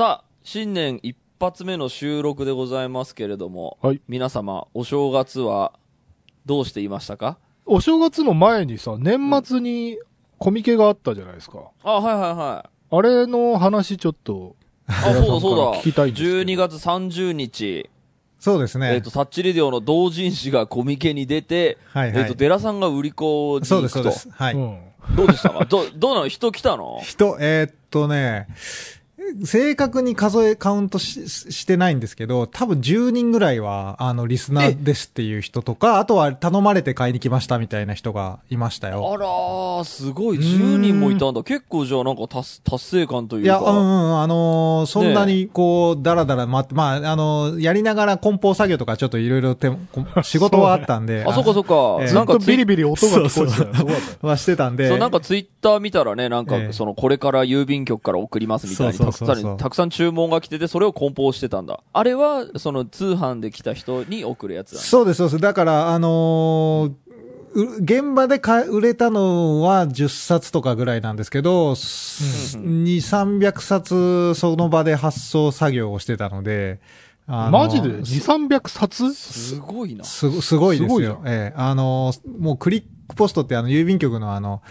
さあ、新年一発目の収録でございますけれども、はい皆様、お正月はどうしていましたか？お正月の前にさ、年末にコミケがあったじゃないですか。あ、はいはいはい。あれの話ちょっと、あ、そうだそうだ。聞きたいんですけど12月30日、そうですね。えっ、と、タッチレディオの同人誌がコミケに出て、はいはいえっ、と、デラさんが売り子にそうです。そうです。はい。うん。どうでしたか？ど、どうなの？人来たの？人、えーっとね、正確に数え、カウントししてないんですけど、多分10人ぐらいは、あの、リスナーですっていう人とか、あとは頼まれて買いに来ましたみたいな人がいましたあよ。らー、すごい、10人もいたんだ。結構じゃあなんか達達成感というか。いや、うんうん、あのーそんなにこう、だらだら待って、まあ、あのーやりながら梱包作業とかちょっといろいろ 仕事はあったんで。あ、そっかそっか。ええずっなんかツイとビリビリ音が聞こえてたよ。そうはしてたんで。そう、なんかツイッター見たらね、なんか、ええその、これから郵便局から送りますみたいに、たくたくさん注文が来てて、それを梱包してたんだ。あれは、その、通販で来た人に送るやつだ。そうです、そうです。だから、あのーう現場でか売れたのは10冊とかぐらいなんですけど、2、300冊その場で発送作業をしてたので、マジで ?2、300冊？すごいな。す、すごいです。よええあの、もうクリックポストってあの、郵便局のあの、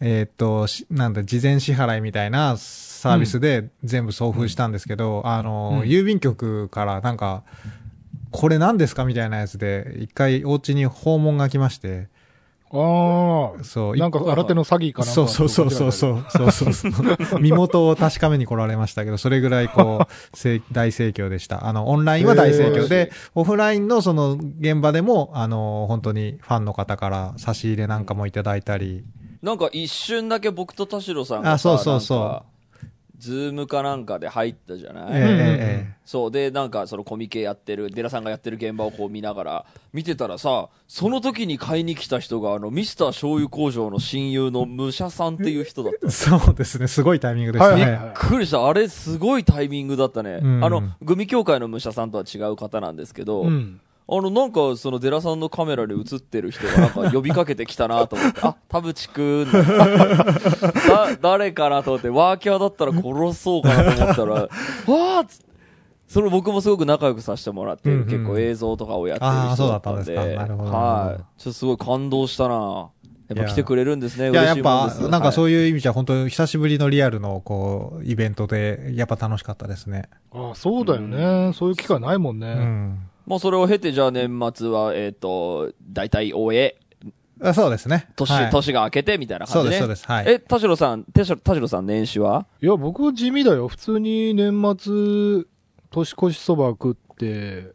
えーっと、しなんだ、事前支払いみたいなサービスで全部送付したんですけど、あの、うん郵便局からなんか、これ何ですかみたいなやつで、一回お家に訪問が来まして、あそう、あ。なんか新手の詐欺かな。そうそうそうそうそう、そうそうそう。身元を確かめに来られましたけど、それぐらいこう、せ大盛況でした。あの、オンラインは大盛況で、オフラインのその現場でも、あの、本当にファンの方から差し入れなんかもいただいたり、なんか一瞬だけ僕と田代さんがあさ、そうそうそうなんかズームかなんかで入ったじゃない、ええええそう。で、なんかそのコミケやってる、デラさんがやってる現場をこう見ながら、見てたらさ、その時に買いに来た人が、あの、ミスター醤油工場の親友の武者さんっていう人だった。そうですね、すごいタイミングでしたね。はいはいはいびっくりした。あれ、すごいタイミングだったね。うんあの、グミ協会の武者さんとは違う方なんですけど、うん。あの、なんか、その、デラさんのカメラに映ってる人が、なんか、呼びかけてきたなと思って、あ、田淵くん。だ、誰かなと思って、ワーキャーだったら殺そうかなと思ったら、わーっつそれ僕もすごく仲良くさせてもらって、うんうん結構映像とかをやってる人だったんで、そうだったんですかなるほどはい。ちょっとすごい感動したなやっぱ来てくれるんですね。いや、やっぱ、なんかう。そういう意味じゃ本当久しぶりのリアルの、こう、イベントで、やっぱ楽しかったですね。ああ、そうだよね。そういう機会ないもんうね。ん。もうそれを経て、じゃあ年末は、えっ、と、大体終え、あそうですね。年、はい年が明けてみたいな感じね。そうです、そうです。はい。え、田代さん、田代田代さん年始は？いや、僕地味だよ。普通に年末、年越しそば食って、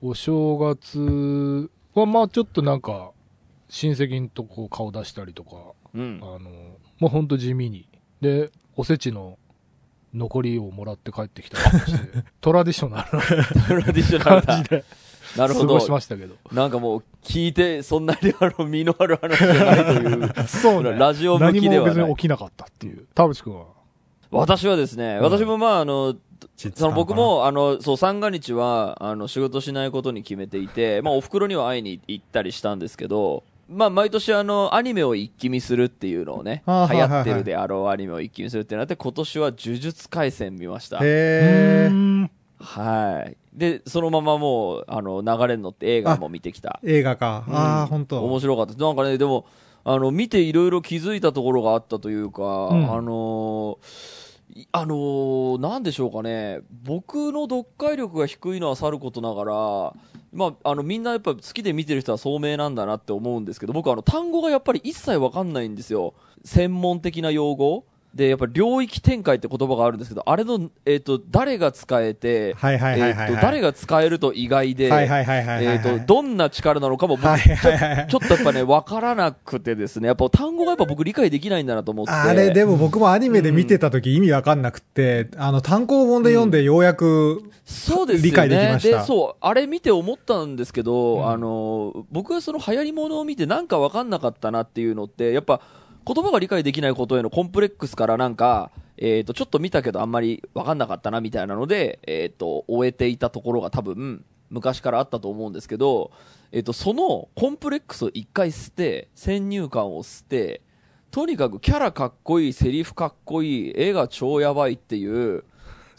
お正月は、まあちょっとなんか、親戚んとこ顔出したりとか、うんあ。の、もうほんと地味に。で、おせちの残りをもらって帰ってきたりして、トラディショナルなトラディショナルな感じ。でなるほ過ごしど。ましたけど。なんかもう、聞いて、そんなにあの、身のある話じゃないという。そうね。ラジオ向何もきではない。別に起きなかったっていう。田淵くんは。私はですね、私もまあ、あの、その僕、も、あの、そう、三が日は、あの、仕事しないことに決めていて、まあ、お袋には会いに行ったりしたんですけど、まあ、毎年あの、アニメを一気見するっていうのをね、流行ってるであろうアニメを一気見するってなって、今年は呪術廻戦見ました。へー。ん。はい。で、そのままもう、あの、流れに乗って映画も見てきた。映画か。うんああ、本当。面白かった。なんかね、でも、あの、見ていろいろ気づいたところがあったというか、うんあのーいあのーなんでしょうかね、僕の読解力が低いのはさることながら、まあ、あの、みんなやっぱ好きで見てる人は聡明なんだなって思うんですけど、僕あの、単語がやっぱり一切わかんないんですよ。専門的な用語。で、やっぱり領域展開って言葉があるんですけど、あれの、えっ、と、誰が使えて、誰が使えると意外で、どんな力なのかも僕、はいはいはいちょっとやっぱね、わからなくてですね、やっぱ単語がやっぱ僕理解できないんだなと思って。あれ、でも僕もアニメで見てた時意味わかんなくって、あの、単行本で読んでようやく、そうですよね。理解できました。そう、あれ見て思ったんですけど、うん。あの、僕がその流行り物を見てなんかわかんなかったなっていうのって、やっぱ言葉が理解できないことへのコンプレックスからなんか、えっ、と、ちょっと見たけどあんまりわかんなかったなみたいなので、えっ、と、終えていたところが多分、昔からあったと思うんですけど、えっ、と、そのコンプレックスを一回捨て、先入観を捨て、とにかくキャラかっこいい、セリフかっこいい、絵が超やばいっていう、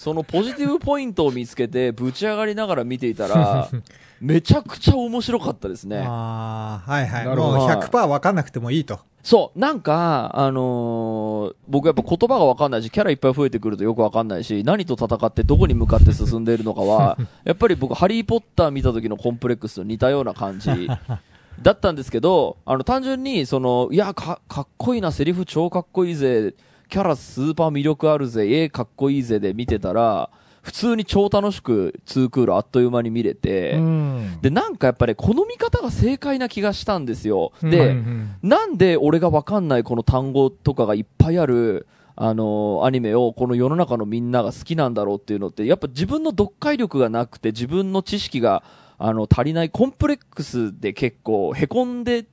そのポジティブポイントを見つけてぶち上がりながら見ていたら めちゃくちゃ面白かったですねああ、はいはい。もう100%分かんなくてもいいと。そうなんかあのー僕やっぱ言葉が分かんないしキャラいっぱい増えてくるとよく分かんないし何と戦ってどこに向かって進んでいるのかは やっぱり僕ハリー・ポッター見た時のコンプレックスと似たような感じだったんですけどあの単純にそのいやかかっこいいなセリフ超かっこいいぜキャラスーパー魅力あるぜ絵かっこいいぜで見てたら普通に超楽しくツークールあっという間に見れて、うん。でなんかやっぱり、この見方が正解な気がしたんですよ。うん。で、うんなんで俺がわかんないこの単語とかがいっぱいあるあのアニメをこの世の中のみんなが好きなんだろうっていうのってやっぱ自分の読解力がなくて自分の知識があの足りないコンプレックスで結構へこんで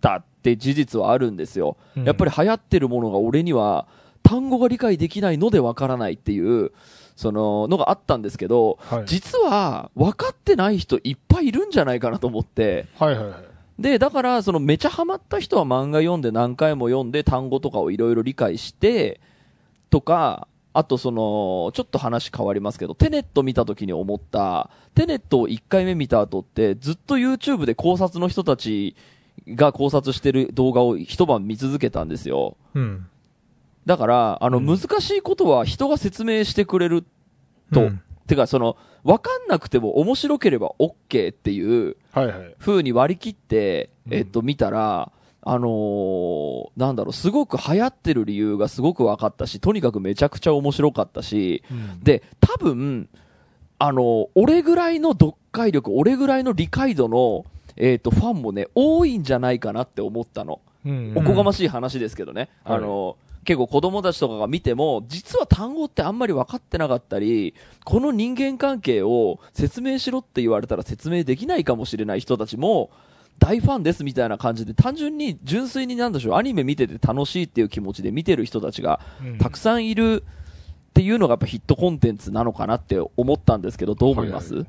たって事実はあるんですよ、うん。やっぱり流行ってるものが俺には単語が理解できないのでわからないっていうそののがあったんですけど、はい。実は分かってない人いっぱいいるんじゃないかなと思ってはいはいはい。で、だから、そのめちゃハマった人は漫画読んで何回も読んで単語とかをいろいろ理解して、とか、あとその、ちょっと話変わりますけど、テネット見た時に思った、テネットを1回目見た後って、ずっと YouTube で考察の人たちが考察してる動画を一晩見続けたんですよ。うん。だから、あの、うん。難しいことは人が説明してくれると、うん。てか、その、わかんなくても面白ければ OK っていう、はいはい。風に割り切って、うん。えっと、見たら、あのーなんだろう、すごく流行ってる理由がすごく分かったし、とにかくめちゃくちゃ面白かったし、うん、で、多分、あのー俺ぐらいの読解力、俺ぐらいの理解度の、えっと、ファンもね、多いんじゃないかなって思ったの。うん、おこがましい話ですけどね。はいあのー結構子供たちとかが見ても、実は単語ってあんまり分かってなかったり、この人間関係を説明しろって言われたら説明できないかもしれない人たちも、大ファンですみたいな感じで、単純に純粋になんでしょう、アニメ見てて楽しいっていう気持ちで見てる人たちがうん。たくさんいるっていうのがやっぱヒットコンテンツなのかなって思ったんですけど、どう思います、はい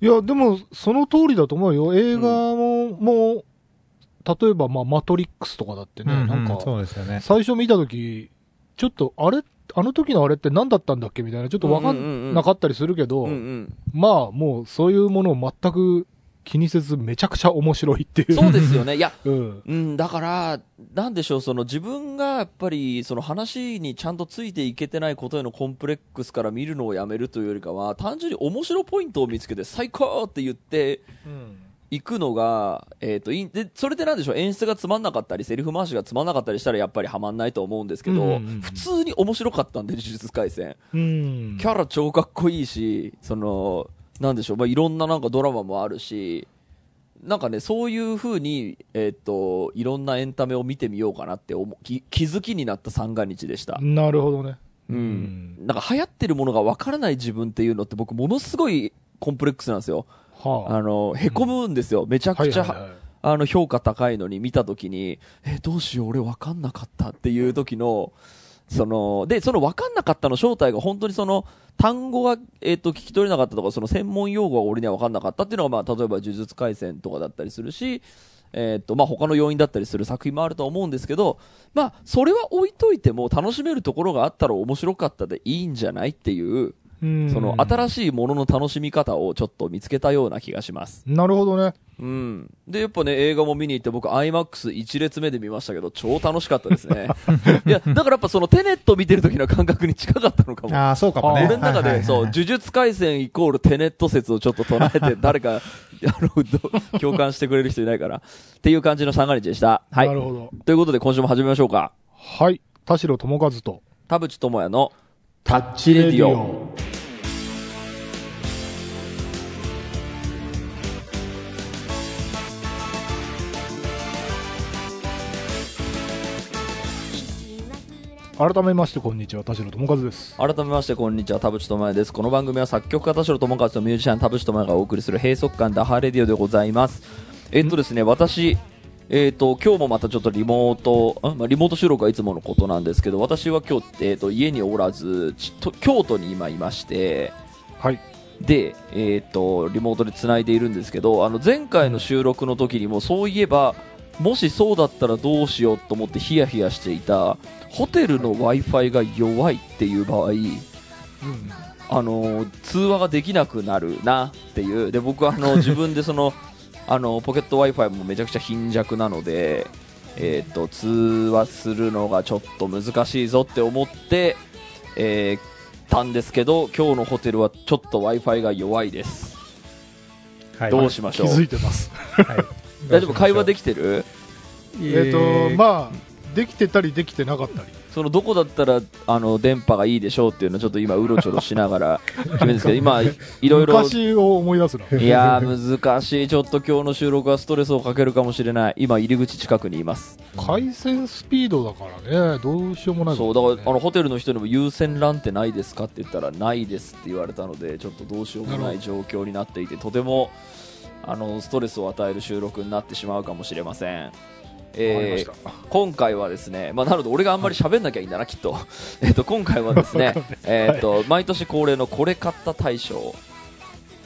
いや、でも、その通りだと思うよ。映画も、もう、例えば、まあ、マトリックスとかだってね、うんなんか、そうですよね。最初見たとき、ちょっと、あれ、あの時のあれって何だったんだっけ？みたいな、ちょっとわかうんうんうんんなかったりするけど、うんうんまあ、もう、そういうものを全く気にせず、めちゃくちゃ面白いっていう。そうですよね。いや、うん。うん、だから、なんでしょう、その自分がやっぱり、その話にちゃんとついていけてないことへのコンプレックスから見るのをやめるというよりかは、単純に面白ポイントを見つけて、最高って言っていくのが、えっ、と、で、それでなんでしょう、演出がつまんなかったり、セリフ回しがつまんなかったりしたら、やっぱりハマんないと思うんですけど、うんうんうん普通に面白かったんで、呪術廻戦。うん。キャラ超かっこいいし、その、なんでしょう、まあ、いろんななんかドラマもあるし、なんかね、そういう風に、えーっと、いろんなエンタメを見てみようかなって思う気気づきになった三が日でした。なるほどね。うん。なんか流行ってるものがわからない自分っていうのって僕ものすごいコンプレックスなんですよ。はあ。あの、へこむんですよ。めちゃくちゃ、はいはいはいあの、評価高いのに見たときに、え、どうしよう、俺分かんなかったっていう時の、その、で、その分かんなかったの正体が本当にその、単語が、えっ、と、聞き取れなかったとか、その専門用語が俺には分かんなかったっていうのが、まあ、例えば呪術廻戦とかだったりするし、えっ、と、まあ、他の要因だったりする作品もあると思うんですけど、まあ、それは置いといても楽しめるところがあったら面白かったでいいんじゃないっていう、うんその新しいものの楽しみ方をちょっと見つけたような気がします。なるほどね。うん。で、やっぱね、映画も見に行って、僕、IMAX1 列目で見ましたけど、超楽しかったですね。いや、だからやっぱそのテネット見てる時の感覚に近かったのかも。ああ、そうかもね。俺の中で、そう、呪術廻戦イコールテネット説をちょっと唱えて、誰か、あの、ど 共感してくれる人いないから。っていう感じの三が日でした。はいな。るほど。ということで、今週も始めましょうか。はい。田代智和と、田淵智也のタッチレディオ。改めましてこんにちは、田代智和です。改めましてこんにちは田淵智也ですこの番組は作曲家田代智和とミュージシャン田淵智也がお送りする閉塞感ダハレディオでございますえっとですね私えっと今日もまたちょっとリモートん、まあ、リモート収録はいつものことなんですけど私は今日、えっと家におらずちと京都に今いましてはい。で、えっとリモートでつないでいるんですけどあの前回の収録の時にもそういえばもしそうだったらどうしようと思ってヒヤヒヤしていたホテルの w i f i が弱いっていう場合うん。あの通話ができなくなるなっていう。で僕はあの 自分でそのあのポケット w i f i もめちゃくちゃ貧弱なので、えー、と通話するのがちょっと難しいぞって思って、えーたんですけど今日のホテルはちょっと w i f i が弱いです。はい。どうしましょう？気づいてます。はい。大丈夫？会話できてる？えっと、まあ、できてたりできてなかったり。そのどこだったらあの電波がいいでしょうっていうのをちょっと今うろちょろしながら 決めるんですけど今いいろいろ昔を思い出すな。いやー難しい。ちょっと今日の収録はストレスをかけるかもしれない。今入り口近くにいます。回線スピードだからね、どうしようもないそうだからあのホテルの人にも優先 LAN ってないですかって言ったらないですって言われたのでちょっとどうしようもない状況になっていてとてもあのストレスを与える収録になってしまうかもしれませんえー今回はですね、まあ、なので俺があんまり喋んなきゃいいんだな、きっと。えっと、今回はですね、えっと、毎年恒例のこれ買った大賞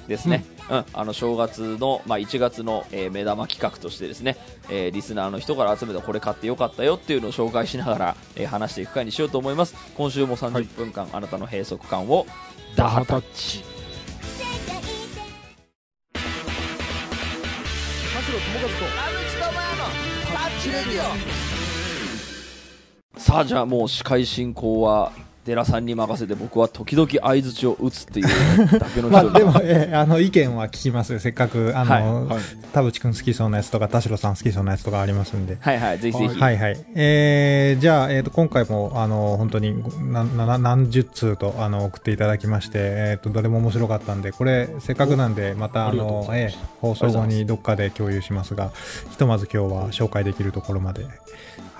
ですね。うん、あの正月の、まあ、1月の、えー目玉企画としてですね、えーリスナーの人から集めたこれ買ってよかったよっていうのを紹介しながら、えー話していく回にしようと思います。今週も30分間、あなたの閉塞感をダハタッチさあじゃあもう司会進行は寺さんに任せて僕は時々相づちを打つっていうだけの人 まあでも、えーあの、意見は聞きますよ。せっかく、あの、はい。田淵くん好きそうなやつとか、田代さん好きそうなやつとかありますんで。はいはいぜひぜひ、はいはい。えー、じゃあ、えっ、と、今回も、あの、本当に、な、な、何十通と、あの、送っていただきまして、えっ、と、どれも面白かったんで、これ、せっかくなんで、また、あの、えー放送後にどっかで共有しますが、ひとまず今日は紹介できるところまで。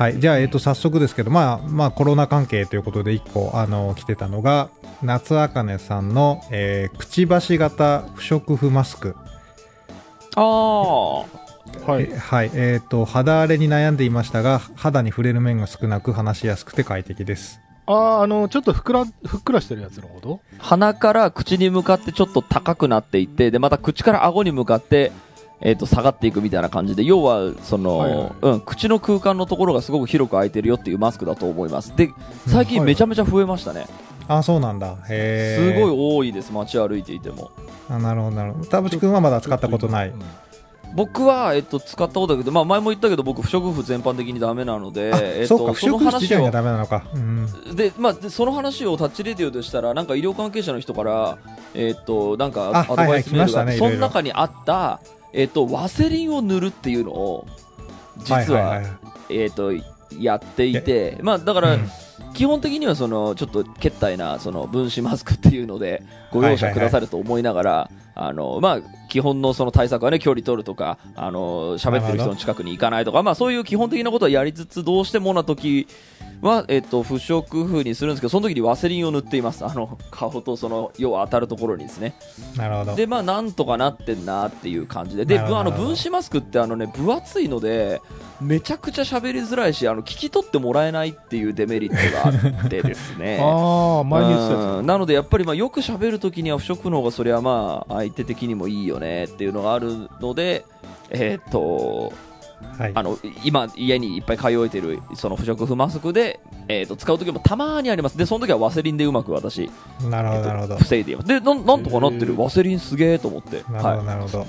はい。じゃあ、えっ、と、早速ですけど、まあ、まあ、コロナ関係ということで、一個、あの、来てたのが、夏あかねさんの、えー、くちばし型不織布マスク。ああはい。えはい、えっ、と、肌荒れに悩んでいましたが、肌に触れる面が少なく話しやすくて快適です。ああ、あの、ちょっとふくら、ふっくらしてるやつのこと？鼻から口に向かってちょっと高くなっていってでまた口から顎に向かって、えー、と下がっていくみたいな感じで要はその、はいはいうん、口の空間のところがすごく広く空いてるよっていうマスクだと思いますで最近めちゃめちゃ増えましたね、あ、そうなんだ。へすえ。ごい多いです街歩いていてもあ、なるほど、なるほど。田淵くんはまだ使ったことないうん。僕は、えっと、使ったことだけど、まあ、前も言ったけど僕不織布全般的にダメなので、あ、えっと、そうか、不織布自話を体がダメなのか。うん。で、まあ、でその話をタッチレディオでしたらなんか医療関係者の人から、えっとなんかあアドバイスメールがはいはい来ましたねその中にあった、えっとワセリンを塗るっていうのを実は,、はいはいはい。えっとやっていて、まあ、だから、うん。基本的にはそのちょっとけったいなその分子マスクっていうのでご容赦くださると思いながら、あのまあ、基本のその対策は、ね、距離取るとかあの喋ってる人の近くに行かないとか、まあ、そういう基本的なことはやりつつどうしてもな時は、えっと、不織布にするんですけどその時にワセリンを塗っています。あの顔とその要は当たるところにですね。なるほど。でまあなんとかなってんなっていう感じで。であの分子マスクってあの、ね、分厚いのでめちゃくちゃ喋りづらいしあの聞き取ってもらえないっていうデメリットがあってですね。ああ、前に言ってたやうん。なのでやっぱりまあよく喋るときには不織布の方がそれはまあ相手的にもいいよねっていうのがあるのでえーっとはい。あの今家にいっぱい通えてるその不織布マスクで、えーっと使う時もたまにありますでその時はワセリンでうまく私、なるほど、えーっと。防いでいますでなんなんとかなってるワセリンすげえと思ってなるほど、はいなるほど。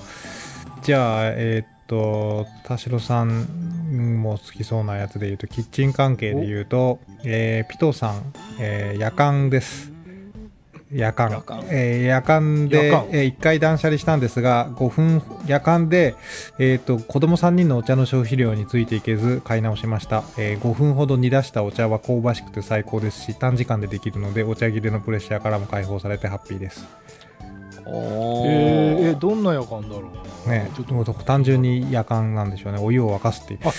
じゃあ、えーっと、田代さんも好きそうなやつで言うと、キッチン関係で言うと、えーピトさん、えー夜間です。夜間。夜間。えー夜間で、夜間。え1回断捨離したんですが、5分、夜間で、えーっと、子供3人のお茶の消費量についていけず、買い直しました。えー5分ほど煮出したお茶は香ばしくて最高ですし、短時間でできるので、お茶切れのプレッシャーからも解放されてハッピーです。おー。えー、えどんな夜間だろうな。ねちょっと。もう単純に夜間なんでしょうね。お湯を沸かすっていう。あ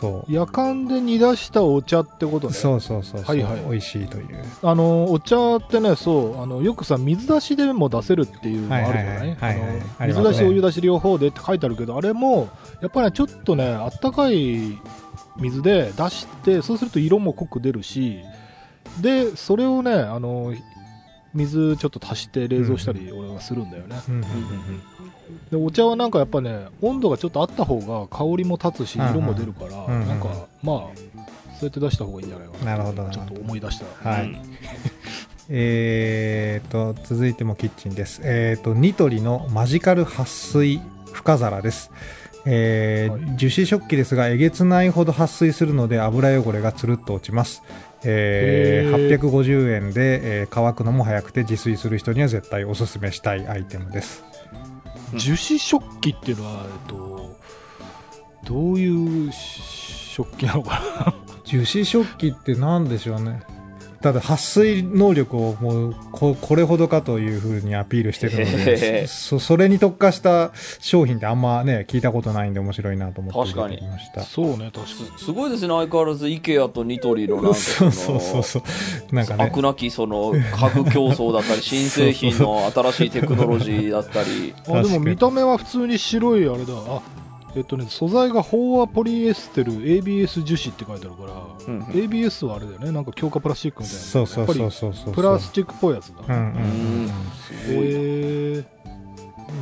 そう。夜間で煮出したお茶ってことね。そうそうそうそう、はいはい。美味しいという。あのお茶ってねそうあのよくさ水出しでも出せるっていうのあるじゃない？はい水出しお湯出し両方でって書いてあるけどあれもやっぱりねちょっとねあったかい水で出してそうすると色も濃く出るしでそれをねあの水ちょっと足して冷蔵したり俺はするんだよね、うんうんでお茶はなんかやっぱね温度がちょっとあった方が香りも立つし色も出るから、うんうん。なんかまあそうやって出した方がいいんじゃないかななるほど。ちょっと思い出した、はい、うん。えー、と、続いてもキッチンです。えー、と、ニトリのマジカル撥水深皿です。えーはい。樹脂食器ですが、えげつないほど撥水するので油汚れがつるっと落ちます。えー850円で、えー乾くのも早くて自炊する人には絶対おすすめしたいアイテムです。樹脂食器っていうのは、えっと、どういう食器なのかな？樹脂食器って何でしょうねただ撥水能力をもうここれほどかというふうにアピールしてるのへでへ。そそれに特化した商品ってあんまね聞いたことないんで面白いなと思ってそうね、確かに。すごいですね相変わらず IKEA とニトリのなんかそうそのそうそうそう。なんかね。悪なきその家具競争だったり新製品の新しいテクノロジーだったり。あでも見た目は普通に白いあれだ。あえっとね、素材が飽和ポリエステル ABS 樹脂って書いてあるから、うんうん。ABS はあれだよね、なんか強化プラスチックみたいな。そうそうそうやっそうプラスチックっぽいやつだ。うんうんうんうん。すごい、へー。うん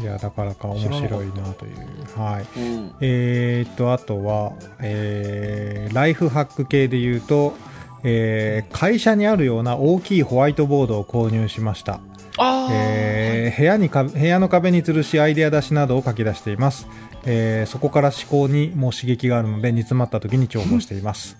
いやだからか面白いなという。はい。うん。えー、とあとは、えーライフハック系で言うと、えー会社にあるような大きいホワイトボードを購入しました。あー。えー部屋にか部屋の壁に吊るしアイデア出しなどを書き出しています、えーそこから思考にも刺激があるので煮詰まった時に重宝しています。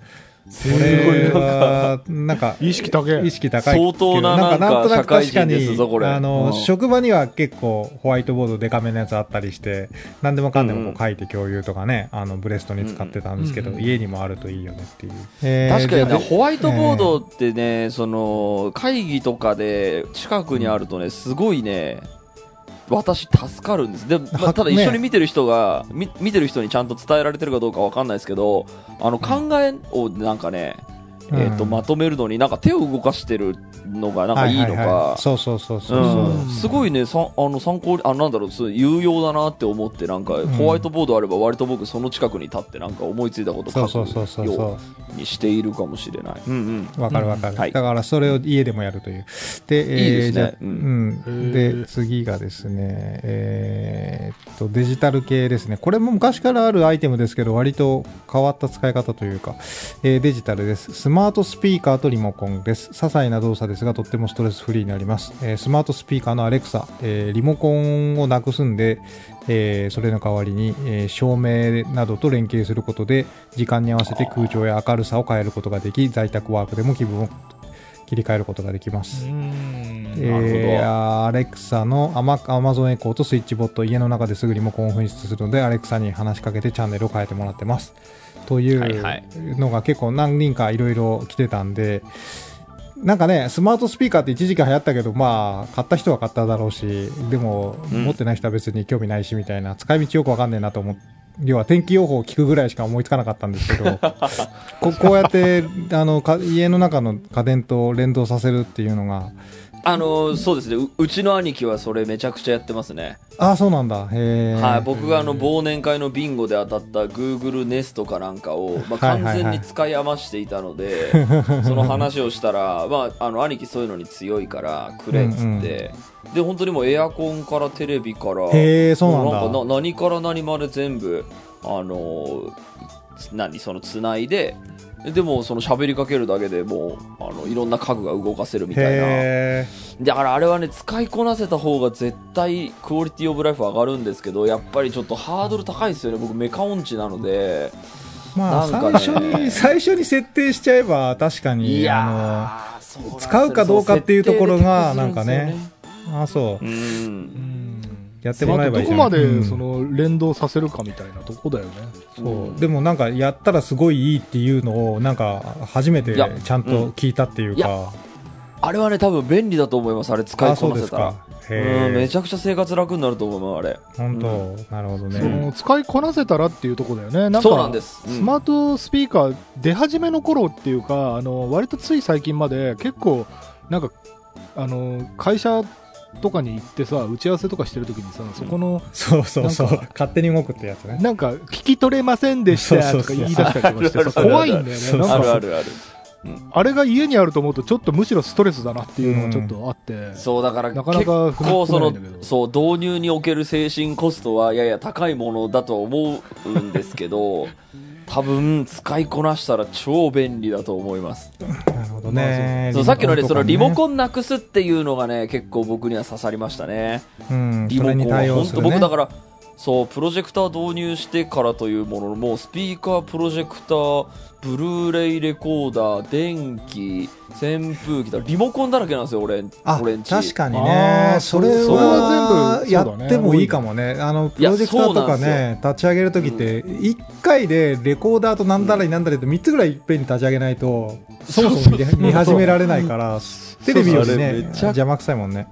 これはなんか意識高い。意識高い相当ななんかとなく確かにすぞこれ。あの、うん。職場には結構ホワイトボードデカめのやつあったりして何でもかんでもこうんううん。書いて共有とかね、あのブレストに使ってたんですけど、うんうん家にもあるといいよねっていう、えー確かにねホワイトボードってね、その会議とかで近くにあるとねすごいね私助かるんです。で、まあはただね。一緒に見てる人が、み見てる人にちゃんと伝えられてるかどうかわかんないですけどあの考えをなんかね、うんえー、とまとめるのになんか手を動かしてるのがなんかいいのか、はははそうそうそうそうそう、うん、すごいねさあの参考にあなんだろうそう有用だなって思ってなんか、ホワイトボードあれば割と僕その近くに立ってなんか思いついたこと書そうそうそうそうくよそうにしているかもしれない。うんうん。わかるわかる、うんはい。だからそれを家でもやるという。で、いいですね。じゃあううん。へー。で、次がですね、えーっと、デジタル系ですね。これも昔からあるアイテムですけど、割と変わった使い方というか、えーデジタルです。スマートスピーカーとリモコンです。些細な動作ですが、とってもストレスフリーになります。えースマートスピーカーのアレクサ、えーリモコンをなくすんで、えーそれの代わりに、えー照明などと連携することで時間に合わせて空調や明るさを変えることができ在宅ワークでも気分を切り替えることができます、うんえなるほどーアレクサのアマアマゾンエコーとスイッチボット家の中ですぐリモコンを紛失するのでアレクサに話しかけてチャンネルを変えてもらってますというのが結構何人かいろいろ来てたんでなんかね、スマートスピーカーって一時期流行ったけど、まあ、買った人は買っただろうし、でも、うん。持ってない人は別に興味ないし、みたいな、使い道よくわかんねえなと思って、要は天気予報を聞くぐらいしか思いつかなかったんですけど、ここうやって、あの、か家の中の家電と連動させるっていうのが、あのーそうですね。ううちの兄貴はそれめちゃくちゃやってますね、ああ、そうなんだ。へえ。はい、僕があの忘年会のビンゴで当たった Google ネストかなんかを、まあ、完全に使い余していたので、その話をしたら、まあ、あの兄貴そういうのに強いからくれっつって、で本当にもうエアコンからテレビからへえ、そうなんだ。何から何まで全部あの何？そのつないででもその喋りかけるだけでもうあのいろんな家具が動かせるみたいな。へだからあれはね使いこなせた方が絶対クオリティオブライフ上がるんですけどやっぱりちょっとハードル高いですよね。僕メカ音痴なので。ーまあ、ね。最初に、最初に設定しちゃえば、確かに、いやあーそうなんですよ。使うかどうかっていうところがそう設定で手こずるんですよの、あ、そう。う。ん。うんやってもらえばいいどこまうん。でその連動させるかみたいなとこだよね。そう。うん。でもなんかやったらすごいいいっていうのをなんか初めてちゃんと聞いたっていうか、あれはね多分便利だと思いますあれ使いこなせたら。か。うんめちゃくちゃ生活楽になると思うあれ。本当、なるほどそねの使いこなせたらっていうところだよね。なんかそうなんです、うん。スマートスピーカー出始めの頃っていうか、あの割とつい最近まで結構なんかあの会社とかに行ってさ打ち合わせとかしてる時にさそこの、そうそうそう。勝手に動くってやつね。なんか聞き取れませんでしたとか言い出したりとかして 怖いんだよね。そうなんかあるあるある。あれが家にあると思うとちょっとむしろストレスだなっていうのがちょっとあって、そうだからなかなか結構そのそう導入における精神コストはやや高いものだと思うんですけど 多分使いこなしたら超便利だと思いますなるほどどね。そうさっきのね、そのリモンコンなくすっていうのがね、結構僕には刺さりましたね。うん、リモコンそれに対は本当。僕だから、そう、プロジェクター導入してからというものの、もうスピーカー、プロジェクター、ブルーレイレコーダー、電気、扇風機だ、リモコンだらけなんですよ、俺、あ俺んち。確かにあね。ーそれはは全部やってもいいかもね。あの、プロジェクターとかね、立ち上げるときって、1回でレコーダーとなんだらになんだらって3つぐらいいっぺんに立ち上げないと、そもそも見始められないから、テレビよりね邪魔くさいもんね。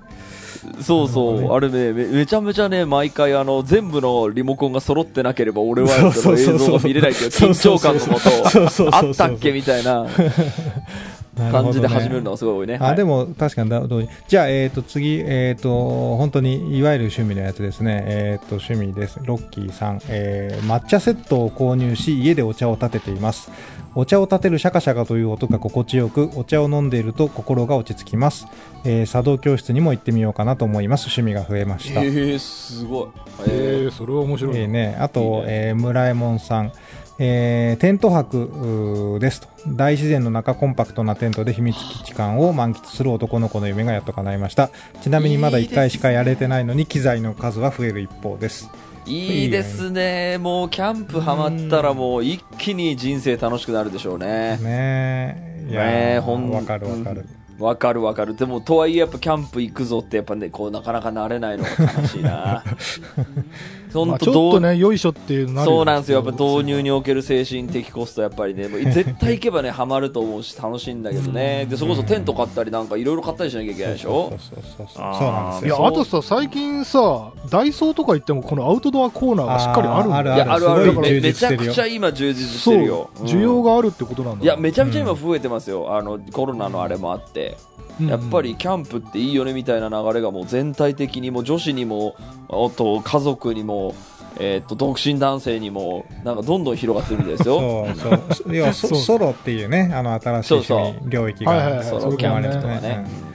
そうそう、あれねめ、めちゃめちゃね、毎回、あの、全部のリモコンが揃ってなければ、俺はその映像が見れないっていうそう緊張感のもと、あったっけみたいな 感じで始めるのすごい多いね。あ、はいでも確かにだどうじゃあ、えっ、と、次、えっ、と、本当に、いわゆる趣味のやつですね。えっ、と、趣味です。ロッキーさん、えー、抹茶セットを購入し、家でお茶を立てています。お茶を立てるシャカシャカという音が心地よく、お茶を飲んでいると心が落ち着きます。えー、茶道教室にも行ってみようかなと思います。趣味が増えました。へえ、すごい。えー、それは面白いな。えーね、あと、いいねえー村右衛門さん、えーテント泊ですと。大自然の中コンパクトなテントで秘密基地感を満喫する男の子の夢がやっと叶いました。ちなみにまだ1回しかやれてないのに機材の数は増える一方です。いいですね。もう、キャンプハマったら、もう、一気に人生楽しくなるでしょうね。ねえ。いやねえーほんわかるわかる、わかるわかる。でも、とはいえ、やっぱキャンプ行くぞって、やっぱね、こう、なかなか慣れないのが悲しいな。ほまあ、んとちょっとね、よいしょっていうのなるそうなんですよ。やっぱ導入に。における精神的コスト、やっぱりね、絶対行けばね、ハマると思うし、楽しいんだけどね。で、そこそテント買ったりなんかいろいろ買ったりしなきゃいけないでしょ？そうそうそうなんですよいや、あとさ、最近さ、ダイソーとか行っても、このアウトドアコーナーがしっかりあるんだよあるある。めめちゃくちゃ今充実してるよ。うん需要があるってことなんだ。いや、めちゃめちゃ今増えてますよ。あの、コロナのあれもあって。うんやっぱりキャンプっていいよねみたいな流れがもう全体的にもう女子にもあと家族にも、えー、と独身男性にもなんかどんどん広がってるみたいですよ。そうそう。要はソ ソロっていうねあの新しい趣味領域がソロキャンプとかね。ね。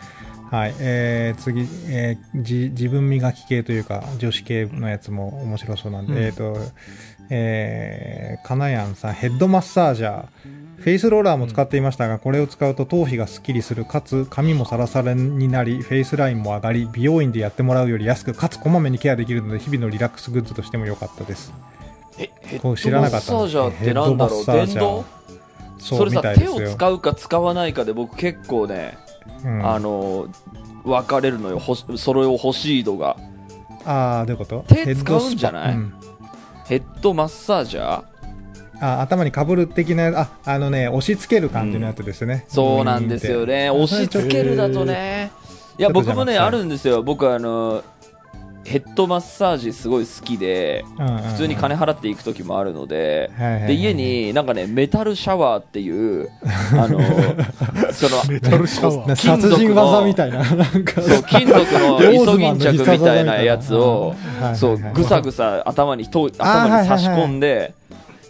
はい、えー、次、えーじ、自分磨き系というか、女子系のやつも面白そうなんで、うん。えっ、と、えー、かなやんさん、ヘッドマッサージャー。フェイスローラーも使っていましたが、これを使うと頭皮がスッキリする、かつ髪もサラサラになり、フェイスラインも上がり、美容院でやってもらうより安く、かつこまめにケアできるので、日々のリラックスグッズとしても良かったです。えヘこう知らなかったマッサージャーってなんだろう？電動？それさ手。を使うか使わないかで僕結構ね、うん、あの分かれるのよ。ほしそれを欲しい度が。あー、どういうこと？手使うんじゃない？ヘッドスパ？ヘッドマッサージャー？あ頭にかぶる的なああのね押し付ける感じのやつですね、そうなんですよね。押し付けるだとね。いや僕もねあるんですよ。僕あのヘッドマッサージすごい好きで普普通に金払っていく時もあるので、で家になんかねメタルシャワーっていうあの そのメタルシャワー。金属の殺人技みたいななんか。そう金属のイソギンチャクみたいなやつをはいそうぐさぐさ頭にと頭に差し込んで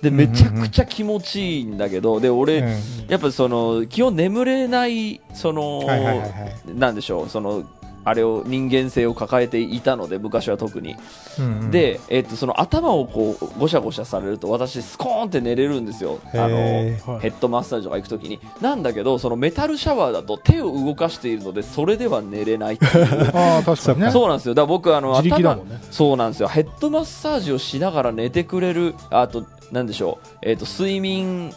でめちゃくちゃ気持ちいいんだけどで俺、うんやっぱその基本眠れないその、なんでしょうそのあれを人間性を抱えていたので昔は特に、うんうん。で、えっとその頭をこうゴシャゴシャされると私スコーンって寝れるんですよ。あのヘッドマッサージとか行くときに。なんだけどそのメタルシャワーだと手を動かしているのでそれでは寝れない ああ、確かにね。そうなんですよ。だから僕あの。そうなんですよ。ヘッドマッサージをしながら寝てくれるあとなんでしょう、えっと睡眠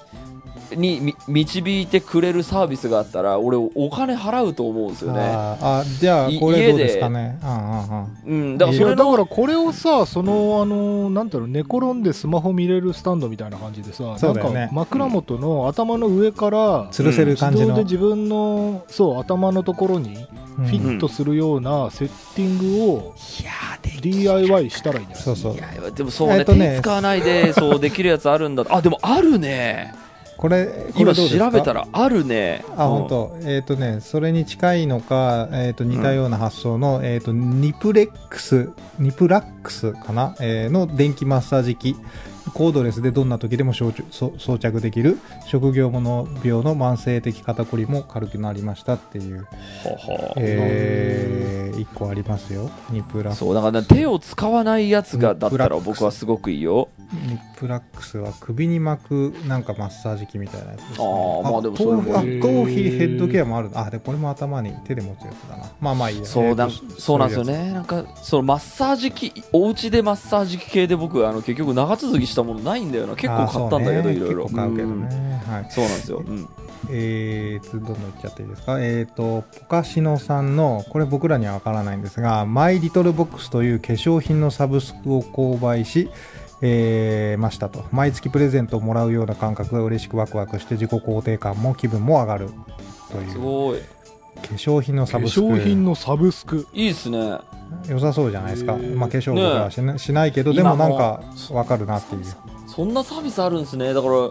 にみ導いてくれるサービスがあったら俺お金払うと思うんですよね。あじゃあいこれどうですかね。うんだからそれのからこれをさ、その、あの、なんていうの、寝転んでスマホ見れるスタンドみたいな感じでさ、そうだよね。なんか枕元の頭の上から、吊るせる感じの。自動で自分の、そう、頭のところにうんフィットするようなセッティングをいやーで DIY したらいいんじゃない？そうそう。いやでもそうね,、えっとね手使わないで そうできるやつあるんだ。あでもあるね。これこれ今調べたらあるね。あ、うん本当。えっ、とね、それに近いのか、えっ、と、似たような発想の、えっ、と、ニプレックス、ニプラックスかな、えーの電気マッサージ機。コードレスでどんな時でも装着そ装着できる職業の病の慢性的肩こりも軽くなりましたっていう、ほほえー、一個ありますよ。ニプラ。そうだからね手を使わないやつがだったら僕はすごくいいよニップラックスは首に巻くなんかマッサージ機みたいなやつです、ね。あーまあでもそれも頭皮ヘッドケアもある。あ、で、これも頭に手で持つやつだな。まあまあいいや。そうだそうなんですよ。ねなんかそのマッサージ機お家でマッサージ機系で僕あの結局長続きしたものないんだよなつ結構買ったんだけど、ねいろいろ結構買うけどうんね。はい。そうなんですよ、うん、えーと、どんどんいっちゃっていいですか？えーと、ポカシノさんの、これ僕らにはわからないんですが、マイリトルボックスという化粧品のサブスクを購買し、えーましたと。毎月プレゼントをもらうような感覚が嬉しくワクワクして自己肯定感も気分も上がるという。すごい化粧品の化サブスク。粧品のサブスク。いいっすね良さそうじゃないですか。まあ化粧僕らはしな,、しないけど、で今ももなんかわかるなっていう。そんなサービスあるんですねだから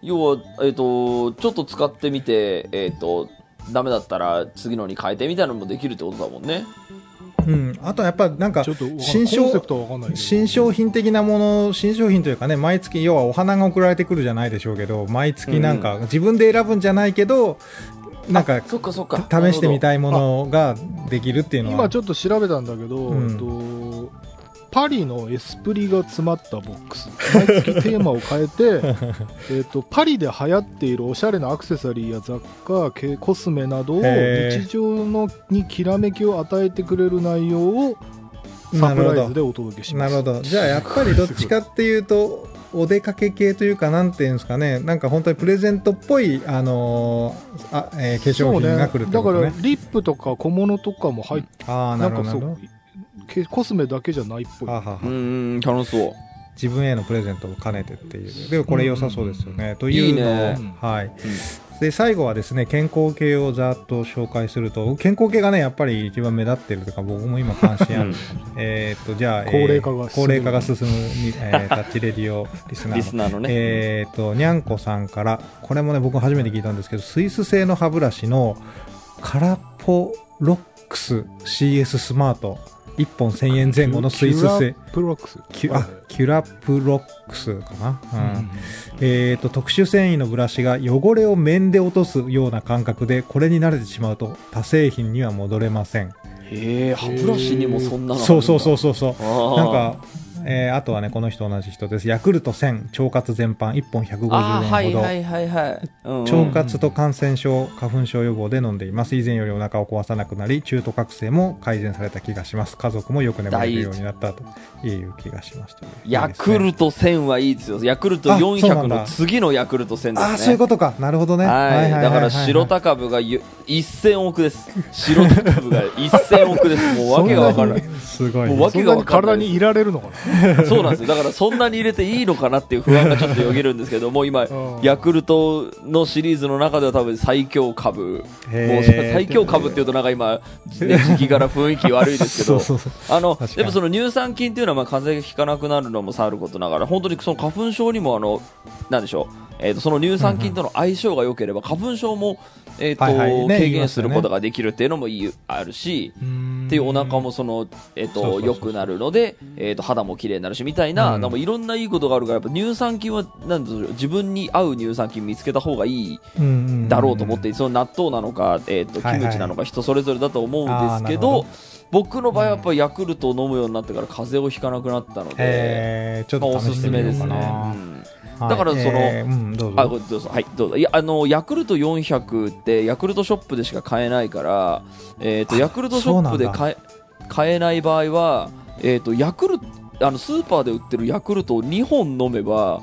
要はえっ、とちょっと使ってみてえっ、とダメだったら次のに変えてみたいなのもできるってことだもんねうん。あとやっぱなんかちょ、っとわかんない新商。新商品的なもの、新商品というかね、毎月、要はお花が送られてくるじゃないでしょうけど、毎月なんか、自分で選ぶんじゃないけど、なんか、そっかそっか試してみいたいものができるっていうのは。今ちょっと調べたんだけど、うんえっとパリのエスプリが詰まったボックス毎月テーマを変えて えっとパリで流行っているおしゃれなアクセサリーや雑貨けコスメなどを日常のにきらめきを与えてくれる内容をサプライズでお届けしますなるほど。じゃあやっぱりどっちかっていうと、お出かけ系というか、なんていうんですかね、なんか本当にプレゼントっぽい、あのーあえー化粧品が来るってだことね。からリップとか小物とかも入っああ、なるほど。けコスメだけじゃないっぽい。はあはうんうん楽しそう自分へのプレゼントを兼ねてっていう。でもこれ良さそうですよね。というのをいいねはい。で、最後はですね、健康系をざっと紹介すると、健康系がね、やっぱり一番目立ってるとか、僕も今関心ある。えーっと、じゃあ、えー高齢化が進む高齢化が進むに、えー タッチレディオリスナーのリスナーのね、えー、と、にゃんこさんから、これもね、僕初めて聞いたんですけど、スイス製の歯ブラシのカラポロックス CS スマート、1本1000円前後のスイス製、プロックスキュあ、キュラプロックスかな。うんえー、と、特殊繊維のブラシが汚れを面で落とすような感覚で、これに慣れてしまうと、他製品には戻れません。へえ歯ブラシにもそんなのあるんだそうそうそうそうそう。なんか、えーあとはね、この人同じ人です。ヤクルト1000、腸活全般、1本150円ほど。はいはいはいはい、うんうん腸活と感染症、花粉症予防で飲んでいます。以前よりお腹を壊さなくなり、中途覚醒も改善された気がします。家族もよく眠れるようになったという気がしました、ヤクルト1000はいいですよヤクルトあそうな400んだの次のヤクルト1000ですねああ、そういうことか。なるほどね。はい、だから白田高部がゆ1000億です。白高部が1000億です。もうわけがわからない。すごい、もうわけがわかんない体にいられるのかな？そうなんですよ。だからそんなに入れていいのかなっていう不安がちょっとよぎるんですけども、今、うん。ヤクルトのシリーズの中では多分最強株。もう最強株っていうとなんか今、ね、時期から雰囲気悪いですけど、あのその乳酸菌っていうのはまあ風邪がひかなくなるのもさることながら本当にその花粉症にもあのなんでしょう、えー、とその乳酸菌との相性が良ければ花粉症も、えーと軽減することができるっていうのもいいあるし、っっていうお腹もその、えっそうそうそう。と良くなるので、えっと肌も綺麗になるしみたいな、うん。なんかいろんないいことがあるからやっぱ乳酸菌はなん自分に合う乳酸菌見つけた方がいいだろうと思って、その納豆なのか、えっとキムチなのか人それぞれだと思うんですけどど。僕の場合はやっぱりヤクルトを飲むようになってから風邪をひかなくなったので、えー、ちょっと試してみよすすめですね。だからそのえーうん、どうぞ。あ、どうぞ。はい、どうぞ。いや、あの、ヤクルト400って、ヤクルトショップでしか買えないから、えっ、と、あヤクルトショップで買え、買えない場合は、えっ、と、ヤクルト、あの、スーパーで売ってるヤクルトを2本飲めば、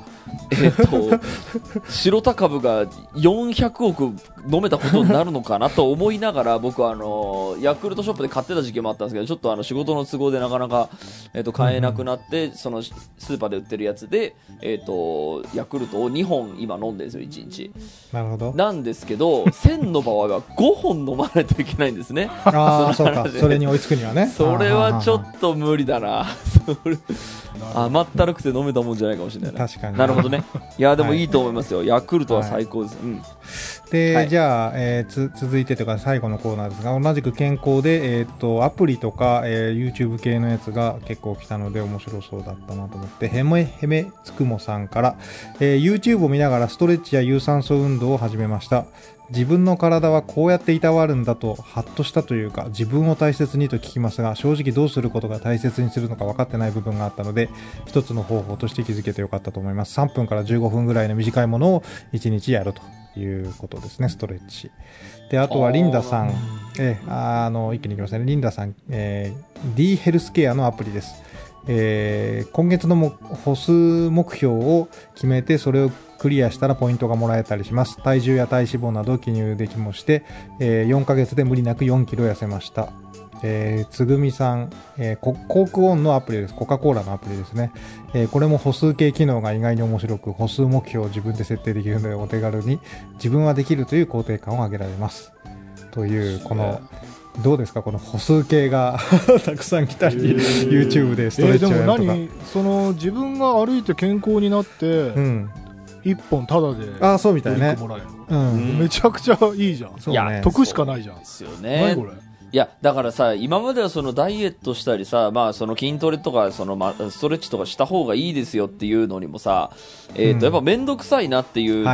えっ、と、白田株が400億飲めたことになるのかなと思いながら、僕はあの、ヤクルトショップで買ってた時期もあったんですけど、ちょっとあの、仕事の都合でなかなか、えっ、と、買えなくなって、その、スーパーで売ってるやつで、えっ、と、ヤクルトを2本今飲んでるんですよ、1日。なるほど。なんですけど、1000の場合は5本飲まないといけないんですね。ああ、そのそうか。それに追いつくにはね。それはちょとっと無理だな。甘ったるくて飲めたもんじゃないかもしれないな。確かに。なるほどね。いや、でもはいいいと思いますよ。ヤクルトは最高です。うん。で、はい。じゃあ、えーつ続いてというか最後のコーナーですが同じく健康で、えー、とアプリとか、えー YouTube 系のやつが結構来たので面白そうだったなと思ってへめへめつくもさんから、えー YouTube を見ながらストレッチや有酸素運動を始めました。自分の体はこうやっていたわるんだとハッとしたというか自分を大切にと聞きますが正直どうすることが大切にするのか分かってない部分があったので一つの方法として気づけてよかったと思います。3分から15分ぐらいの短いものを1日やるということですねストレッチ。であとはリンダさん。えーあの一気にいきますね。リンダさん、えー D ヘルスケアのアプリです。えー今月のも歩数目標を決めてそれをクリアしたらポイントがもらえたりします。体重や体脂肪などを記入できもして、えー4ヶ月で無理なく4キロ痩せましたえーつぐみさん、えーココークオンのアプリです。コカ・コーラのアプリですね。えーこれも歩数計機能が意外に面白く、歩数目標を自分で設定できるので、お手軽に自分はできるという肯定感を上げられます。という、この、どうですか？この歩数計が たくさん来たり、YouTube でストレッチをえーでもやるとか。何その自分が歩いて健康になってうん。一本タダでああ、そうみたドいね。リンクもらえるうん。うんめちゃくちゃいいじゃんそうね。得しかないじゃんですよね何これ？いやだからさ今まではそのダイエットしたりさ、まあ、その筋トレとかその、ま、ストレッチとかした方がいいですよっていうのにもさ、えーうん。とやっぱ面倒くさいなっていう。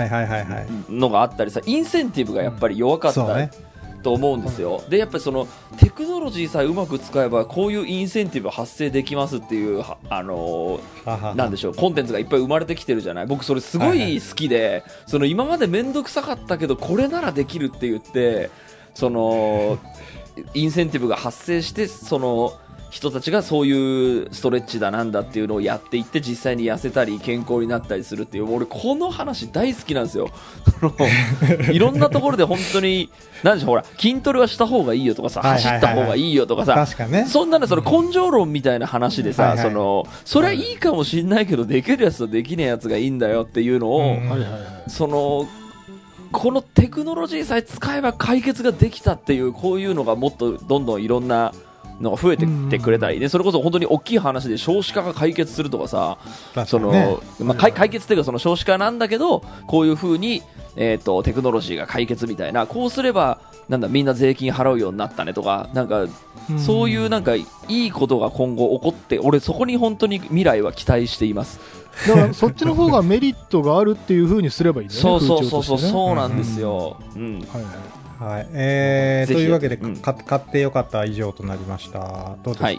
のがあったりさインセンティブがやっぱり弱かったね。と思うんですよ、でやっぱりそのテクノロジーさえうまく使えばこういうインセンティブ発生できますっていうはあのなんでしょう。コンテンツがいっぱい生まれてきてるじゃない？僕それすごはいはいい。好きで、その今まで面倒くさかったけどこれならできるって言ってその インセンティブが発生してその人たちがそういうストレッチだなんだっていうのをやっていって実際に痩せたり健康になったりするっていう俺この話大好きなんですよ。そ のいろんなところで本当になんでしょうほら筋トレはした方がいいよとかさ走った方がいいよとかさ確かね。そんなのその根性論みたいな話でさ、そのそれはいいかもしんないけどできるやつとできねえやつがいいんだよっていうのを、そのこのテクノロジーさえ使えば解決ができたっていうこういうのがもっとどんどんいろんなのが増えてってくれたりね、それこそ本当に大きい話で少子化が解決するとかさ、その。まあ、解解決っていうかその少子化なんだけどこういうふうに、えー、とテクノロジーが解決みたいなこうすればなんだみんな税金払うようになったねとかなんかそういうなんかいいことが今後起こって俺そこに本当に未来は期待していますだからそっちの方がメリットがあるっていうふうにすればいいんだよねそうそうそうそうそうなんですよ、うんはいはい。はい。えー、というわけで、うん。か買ってよかった以上となりました。どうですか、はい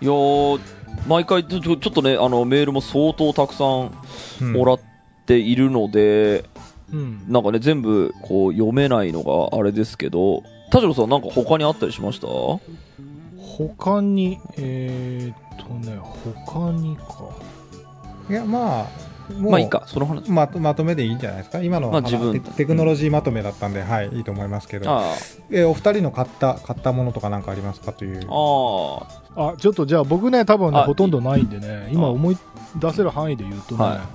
いやー毎回ちょっとねあのメールも相当たくさんもらっているので、うん。なんかね全部こう読めないのがあれですけど田代さんなんか他にあったりしました？他にえー、っとね他にか。いや、まあ、もうまあいいか。その話。まとまとめでいいんじゃないですか？今のは、まあ自分。テテクノロジーまとめだったんで、はい、いいと思いますけど、あえお二人の買った、買ったものとかなんかありますかという。あああちょっとじゃあ僕ね多分ねあほとんどないんでね今あ。思い出せる範囲で言うとね、は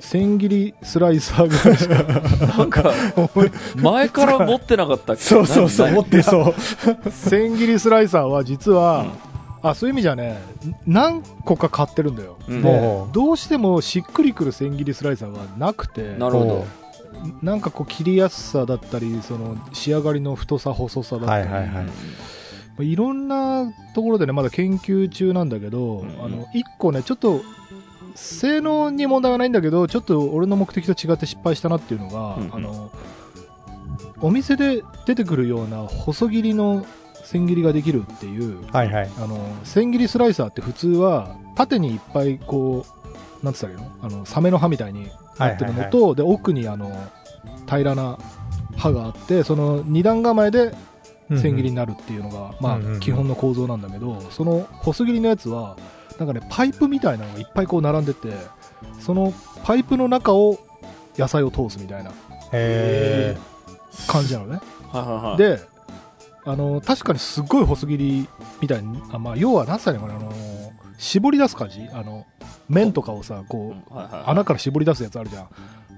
千切りスライサーぐらいしか。あなんか前から持ってなかったっけ？そうそうそう、何？持ってそう。千切りスライサーは実は、あそういう意味じゃね何個か買ってるんだよ、うん。どうしてもしっくりくる千切りスライサーがなくてなるほど。なんかこう切りやすさだったりその仕上がりの太さ細さだったり、はいはいはい。まあいろんなところでねまだ研究中なんだけど、うんあの1個ねちょっと性能に問題はないんだけどちょっと俺の目的と違って失敗したなっていうのが、うんうん。あのお店で出てくるような細切りの千切りができるっていうはいはい。あの千切りスライサーって普通は縦にいっぱいこうなんつったらいいの？あのサメの歯みたいになってるのと、で奥にあの平らな刃があってその二段構えで千切りになるっていうのが、まうんうんうん。あ、基本の構造なんだけど、その細切りのやつはなんかねパイプみたいなのがいっぱいこう並んでてそのパイプの中を野菜を通すみたいなへ感じなのね、はいはいはい。であの確かにすっごい細切りみたいにあ、まあ、要は何歳のかなあの絞り出す感じ？あの麺とかをさこうはいはいはい。穴から絞り出すやつあるじゃん、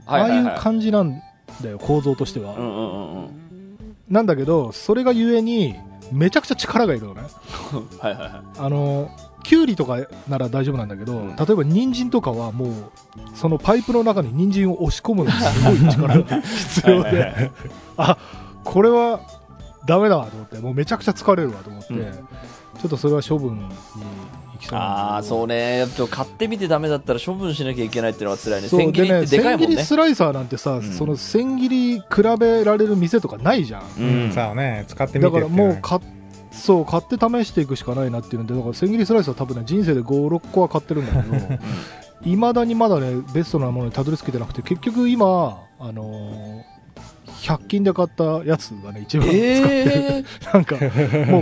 はいはいはい。ああいう感じなんだよ構造としては、うんうんうんうん。なんだけどそれがゆえにめちゃくちゃ力がいるのね。はいはいはあの、キュウリとかなら大丈夫なんだけど、うん。例えば人参とかはもう、そのパイプの中に人参を押し込むのにすごい力が 必要で、あ、これはダメだわと思って、もうめちゃくちゃ疲れるわと思って、うん。ちょっとそれは処分に行きそうああそうね。やっぱ買ってみてダメだったら処分しなきゃいけないっていうのは辛いね。千切りってでかいもん千切りねスライサーなんてさ、ん。その千切り比べられる店とかないじゃん。うん。さあね、使ってみだからもうかそう買って試していくしかないなっていうのでだから千切りスライスは多分ね人生で56個は買ってるんだけどいまだにまだねベストなものにたどり着けてなくて結局今あのー100均で買ったやつがね一番使ってる、ええなんかもう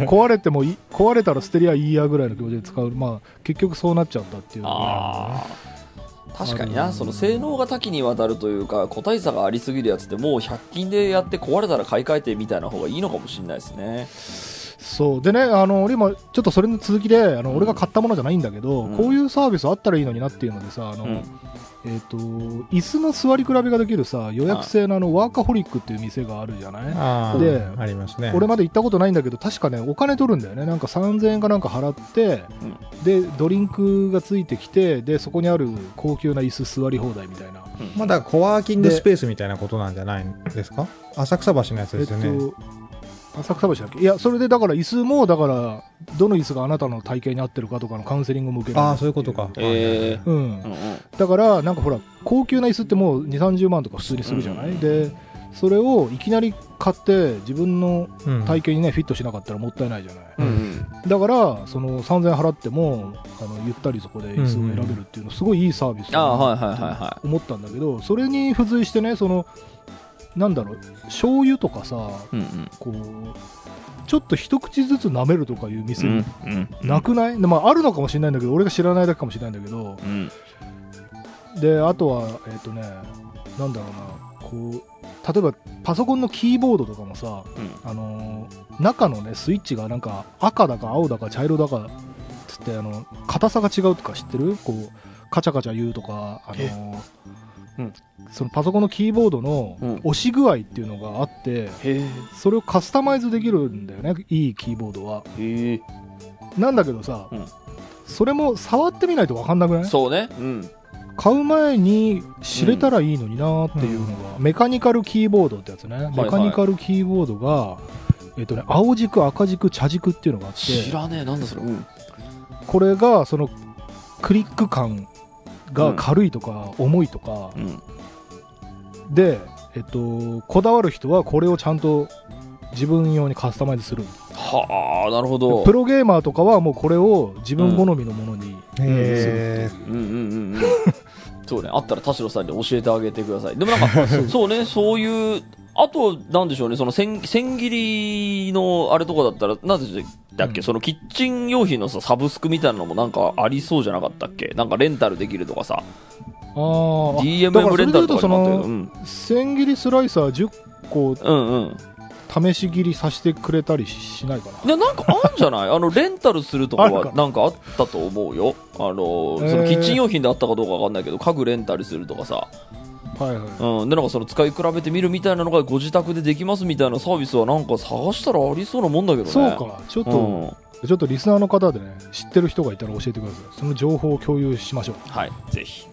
壊れても壊れたら捨てりゃいいやぐらいの気持ちで使う。まあ結局そうなっちゃったっていうのが。ああ確かにな。その性能が多岐にわたるというか個体差がありすぎるやつってもう100均でやって壊れたら買い替えてみたいな方がいいのかもしれないですねそう。でねあの俺今ちょっとそれの続きであの俺が買ったものじゃないんだけど、うん。こういうサービスあったらいいのになっていうのでさあの、うん。えっ、と椅子の座り比べができるさ予約制のあのワーカホリックっていう店があるじゃない？あでーありますね。俺まで行ったことないんだけど確かねお金取るんだよね。なんか3000円かなんか払って、でドリンクがついてきてでそこにある高級な椅子座り放題みたいな。まだコワーキングスペースみたいなことなんじゃないんですか？浅草橋のやつえっですよね。と浅草橋だっけ？いやそれでだから椅子もだからどの椅子があなたの体型に合ってるかとかのカウンセリングも受けるああ、そういうことか。えうん。えうんうん。だからなんかほら高級な椅子ってもう2 3 0万とか普通にするじゃない、うんでそれをいきなり買って自分のうん。体型にねフィットしなかったらもったいないじゃない、うんうん。だからその3000円払ってもあのゆったりそこで椅子を選べるっていうのすごいいいサービスだなああはいはいはいは思ったんだけどそれに付随してねそのなんだろう醤油とかさいうんうん。こうちょっと一口ずつ舐めるとかいう店うんうんなくない、でまあ、あるのかもしれないんだけど俺が知らないだけかもしれないんだけど。うん。であとはえっ、とねなんだろうなこう例えばパソコンのキーボードとかもさ、うん。あのー中のねスイッチがなんか赤だか青だか茶色だかつってあの硬さが違うとか知ってる？こうカチャカチャ言うとかあのーうんそのパソコンのキーボードのうん。押し具合っていうのがあって、それをカスタマイズできるんだよねいいキーボードは。なんだけどさ、うん。それも触ってみないと分かんなくない？そうね。うん。買う前に知れたらいいのになーっていうのが、メカニカルキーボードってやつね、はい。メカニカルキーボードが、えっとね、青軸赤軸茶軸っていうのがあって知らねえ。なんだそれ。うん。これがそのクリック感が軽いとか重いとか、うん。で、えっと、こだわる人はこれをちゃんと自分用にカスタマイズする。はあなるほど。プロゲーマーとかはもうこれを自分好みのものに、へうんうんうんうん そうね。あったら田代さんに教えてあげてください。でもなんか そうねそういうあとなんでしょうね。その千千切りのあれとかだったらなんでしたっけ、うん。そのキッチン用品のさサブスクみたいなのもなんかありそうじゃなかったっけ？なんかレンタルできるとかさ。あー。DMM レンタルとかにったけどだうん。千切りスライサー10個。うんうん試し切りさせてくれたりしないかな。でなんかあんじゃない？あのレンタルするとかはな。んかあったと思うよ。あのそのキッチン用品であったかどうかわかんないけど家具レンタルするとかさ。はいはい。うん、でなんかその使い比べてみるみたいなのがご自宅でできますみたいなサービスはなんか探したらありそうなもんだけどね。そうか。ちょっと、うん、ちょっとリスナーの方でね知ってる人がいたら教えてください。その情報を共有しましょう。はい。ぜひ。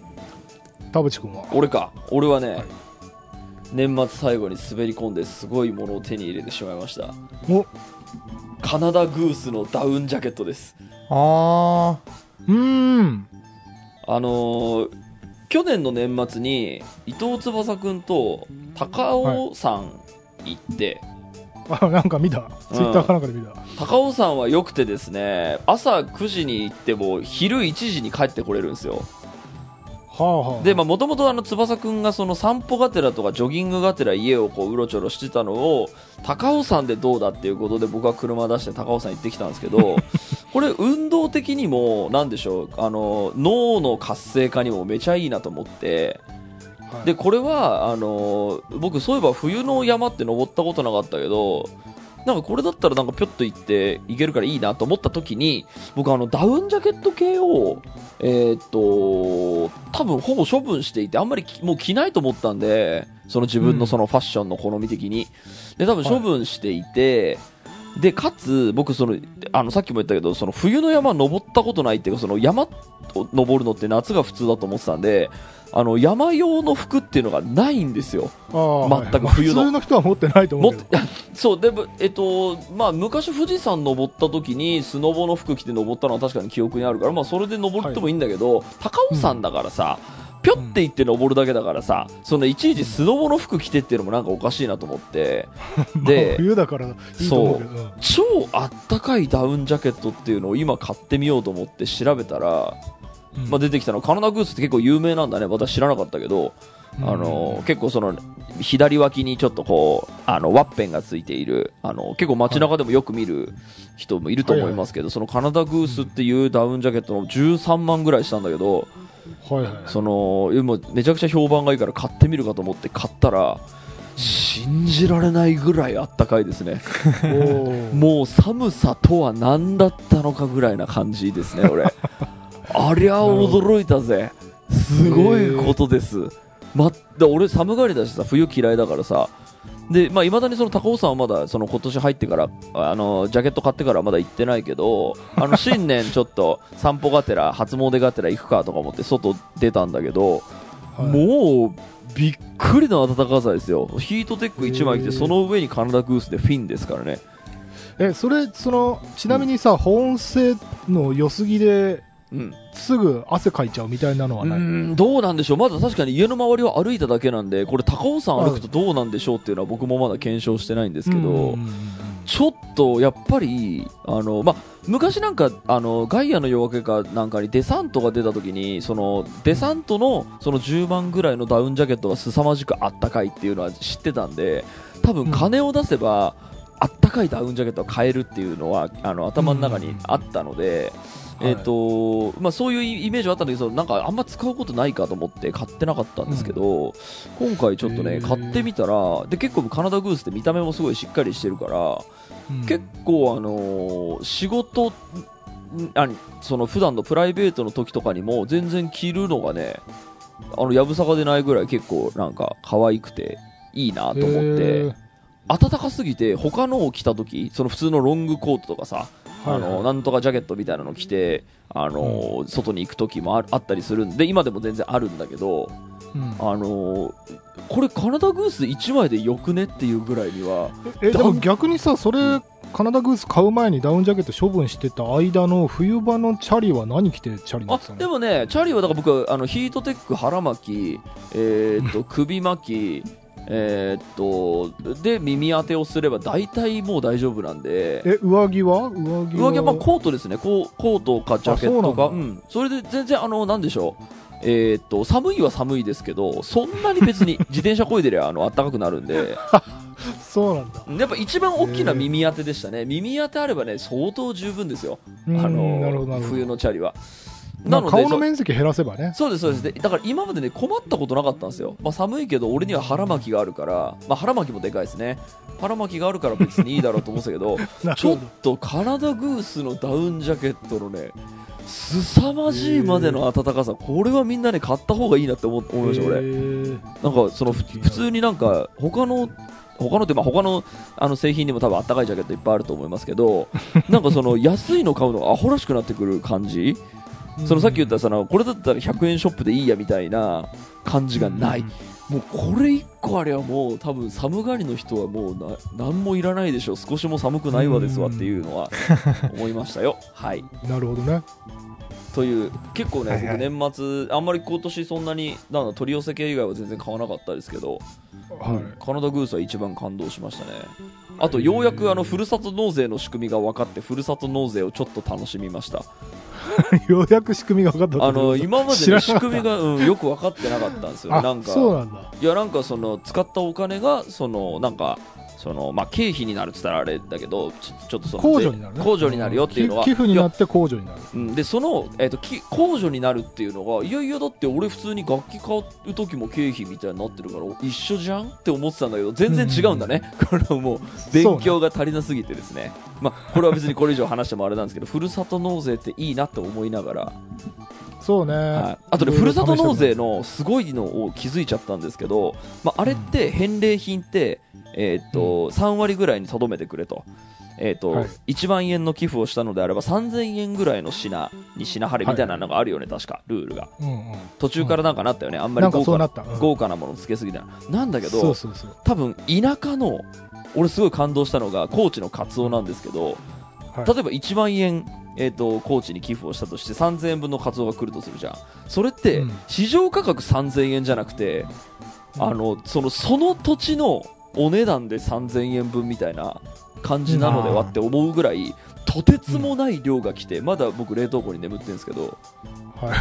田淵君は？俺か。俺はね、はい年末最後に滑り込んですごいものを手に入れてしまいました。お。カナダグースのダウンジャケットです。あうーん。あのー去年の年末に伊藤翼くんと高尾山行って、あなんか見た。ツイッターかなんかで見た、高尾山は良くてですね朝9時に行っても昼1時に帰ってこれるんですよ。はあはあでもともと翼くんがその散歩がてらとかジョギングがてら家をこううろちょろしてたのを高尾山でどうだっていうことで僕は車出して高尾山行ってきたんですけど これ運動的にもなんでしょうあの脳の活性化にもめちゃいいなと思ってはい。でこれはあの僕そういえば冬の山って登ったことなかったけどなんかこれだったらなんかぴょっと行って行けるからいいなと思った時に僕あのダウンジャケット系をえーっと多分ほぼ処分していてあんまりきもう着ないと思ったんでその自分のそのファッションの好み的に。で多分処分していて、でかつ僕そのあのさっきも言ったけどその冬の山登ったことないっていうかその山を登るのって夏が普通だと思ってたんであの山用の服っていうのがないんですよ。ああ全く冬の。普通の人は持ってないと思う。そうでもえっとまあ昔富士山登った時にスノボの服着て登ったのは確かに記憶にあるからまあそれで登ってもいいんだけど、高尾山だからさ、ぴょって行って登るだけだからさ、そのいちいちスノボの服着てっていうのもなんかおかしいなと思って。まあで冬だからいいと思う超あったかいダウンジャケットっていうのを今買ってみようと思って調べたら、うんまあ、出てきたのカナダグースって結構有名なんだね。私知らなかったけど、うん。あの結構その左脇にちょっとこうあのワッペンがついているあの結構街中でもよく見る人もいると思いますけど、そのカナダグースっていうダウンジャケットの13万ぐらいしたんだけど、はいはい。そのもうめちゃくちゃ評判がいいから買ってみるかと思って買ったら信じられないぐらいあったかいですね。もう寒さとは何だったのかぐらいな感じですね俺ありゃ驚いたぜ。すごいことです、ま、で俺寒がりだしさ冬嫌いだからさ。でまあ、未だにその高尾山はまだその今年入ってからあのジャケット買ってからまだ行ってないけどあの 新年ちょっと散歩がてら初詣がてら行くかとか思って外出たんだけど、はい。もうびっくりの暖かさですよ。ヒートテック1枚着てその上にカナダグースでフィンですからね。え、それ、その、ちなみにさ、保温性の良すぎで、うんすぐ汗かいちゃうみたいなのはうない？どうなんでしょう、まだ確かに家の周りを歩いただけなんで、これ、高尾山歩くとどうなんでしょうっていうのは僕もまだ検証してないんですけど、ちょっとやっぱり、あのまあ、昔なんかあのガイアの夜明けかなんかにデサントが出た時にそのデサントのその10万ぐらいのダウンジャケットが凄まじくあったかいっていうのは知ってたんで多分金を出せば、あったかいダウンジャケットを買えるっていうのはあの頭の中にあったので、うんえーとまあ、そういうイメージはあったんだけどなんかあんま使うことないかと思って買ってなかったんですけど、今回ちょっとね買ってみたらで結構カナダグースって見た目もすごいしっかりしてるから、うん。結構あのー仕事んあその普段のプライベートの時とかにも全然着るのがねあのやぶさかでないぐらい結構なんか可愛くていいなと思ってへ暖かすぎて他のを着た時その普通のロングコートとかさ、ーあのなんとかジャケットみたいなの着てあのー外に行く時もああったりするんで今でも全然あるんだけどうん。あのーこれカナダグース1枚でよくねっていうぐらいにはえでも逆にさそれカナダグース買う前にダウンジャケット処分してた間の冬場のチャリは何着てチャリ乗あでもね、チャリはだから僕はあのヒートテック腹巻き、えーっと 首巻き、えーっとで耳当てをすれば大体もう大丈夫なんで。え上着は？上着は？上着はまあコートですね、コーコートかジャケット。か、あそうなんうん、それで全然、あのなんでしょう、えーっと寒いは寒いですけど、そんなに別に 自転車こいでりゃあの暖かくなるんで、そうなんだ。やっぱ一番大きな耳当てでしたね、耳当てあればね、相当十分ですよ、うんあの冬のチャリは。まあ顔その面積減らせばね。そうですそうです。でだから今までね困ったことなかったんですよ、まあ、寒いけど俺には腹巻きがあるから、まあ、腹巻きもでかいですね。腹巻きがあるから別にいいだろうと思ってたけど なちょっとカナダグースのダウンジャケットのね凄まじいまでの暖かさこれはみんなね買った方がいいなって思思いました俺。なんかそのふ普通になんか他の他のってまあ他のあの製品にも多分あったかいジャケットいっぱいあると思いますけどなんかその安いの買うのがアホらしくなってくる感じそのさっき言ったそのこれだったら100円ショップでいいやみたいな感じがない、もうこれ1個あればもう多分寒がりの人はもうな何もいらないでしょう。少しも寒くないわですわっていうのは 思いましたよ。はい。なるほどね。という結構ね、はいはい。僕年末あんまり今年そんなになんだ取り寄せ系以外は全然買わなかったですけど、はい。カナダグースは一番感動しましたねあとようやくあのふるさと納税の仕組みが分かってふるさと納税をちょっと楽しみました。ようやく仕組みが分かったあの今まで、ね、知らなかった。仕組みが、うん、よく分かってなかったんですよなんかいやなんかその使ったお金がそのなんかそのまあ経費になるって言ったらあれだけどちょちょっとその控除になるね。控除になるよっていうのは寄寄付になって控除になる。うん。でその、えー、とき控除になるっていうのがいやいやだって俺普通に楽器買う時も経費みたいになってるから一緒じゃんって思ってたんだけど全然違うんだね、これはもう勉強が足りなすぎてですね。まあこれは別にこれ以上話してもあれなんですけどふるさと納税っていいなって思いながら。そうね、はい、あとね、ふるさと納税のすごいのを気づいちゃったんですけど、まあ、あれって返礼品って、えーっと3割ぐらいにとどめてくれと、えーとはい。1万円の寄付をしたのであれば3000円ぐらいの品に品晴れみたいなのがあるよね、確かルールが。うんうん。途中からなんかなったよね、あんまりなんか豪華なそうなった。うん。豪華なものつけすぎたなんだけどそうそうそう。多分田舎の俺すごい感動したのが高知のカツオなんですけど、はい。例えば1万円、えー、と高知に寄付をしたとして3000円分のカツオが来るとするじゃん。それってうん。市場価格3000円じゃなくて、あのそのその土地のお値段で3000円分みたいな感じなのではって思うぐらいとてつもない量が来てまだ僕冷凍庫に眠ってるんですけどはい。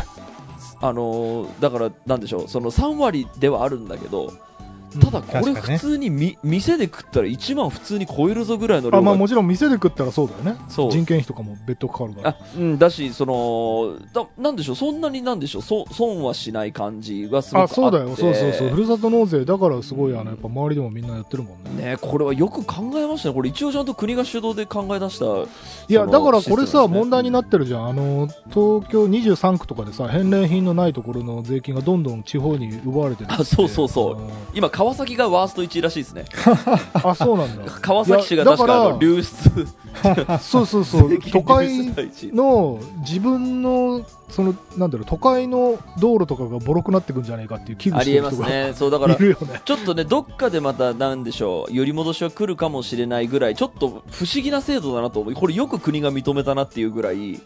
あのーだからなんでしょうその3割ではあるんだけどただこれ普通にみ、店で食ったら1万普通に超えるぞぐらいの量あ、まあがもちろん店で食ったらそうだよね。そう人件費とかも別途かかるから。あうん、だしそのだなんでしょう？そんなになんでしょう？そ損はしない感じがすごくああ、ってそうだよ。そうそうそう。ふるさと納税だからすごい、あの、やっぱ周りでもみんなやってるもんね。ねこれはよく考えましたねこれ一応ちゃんと国が主導で考え出したいや、だからこれさ、ね問題になってるじゃん。あの、東京23区とかでさ、返礼品のないところの税金がどんどん地方に奪われてるあそうそうそう今川崎がワースト1位らしいですね。あ、そうなんだ。川崎市が確か流出。そうそうそう。都会の自分の、その、なんだろう、都会の道路とかがボロくなってくんじゃないかっていう危惧ありえますね。そうだから。ちょっとねどっかでまたなんでしょう寄り戻しは来るかもしれないぐらいちょっと不思議な制度だなと思う。これよく国が認めたなっていうぐらい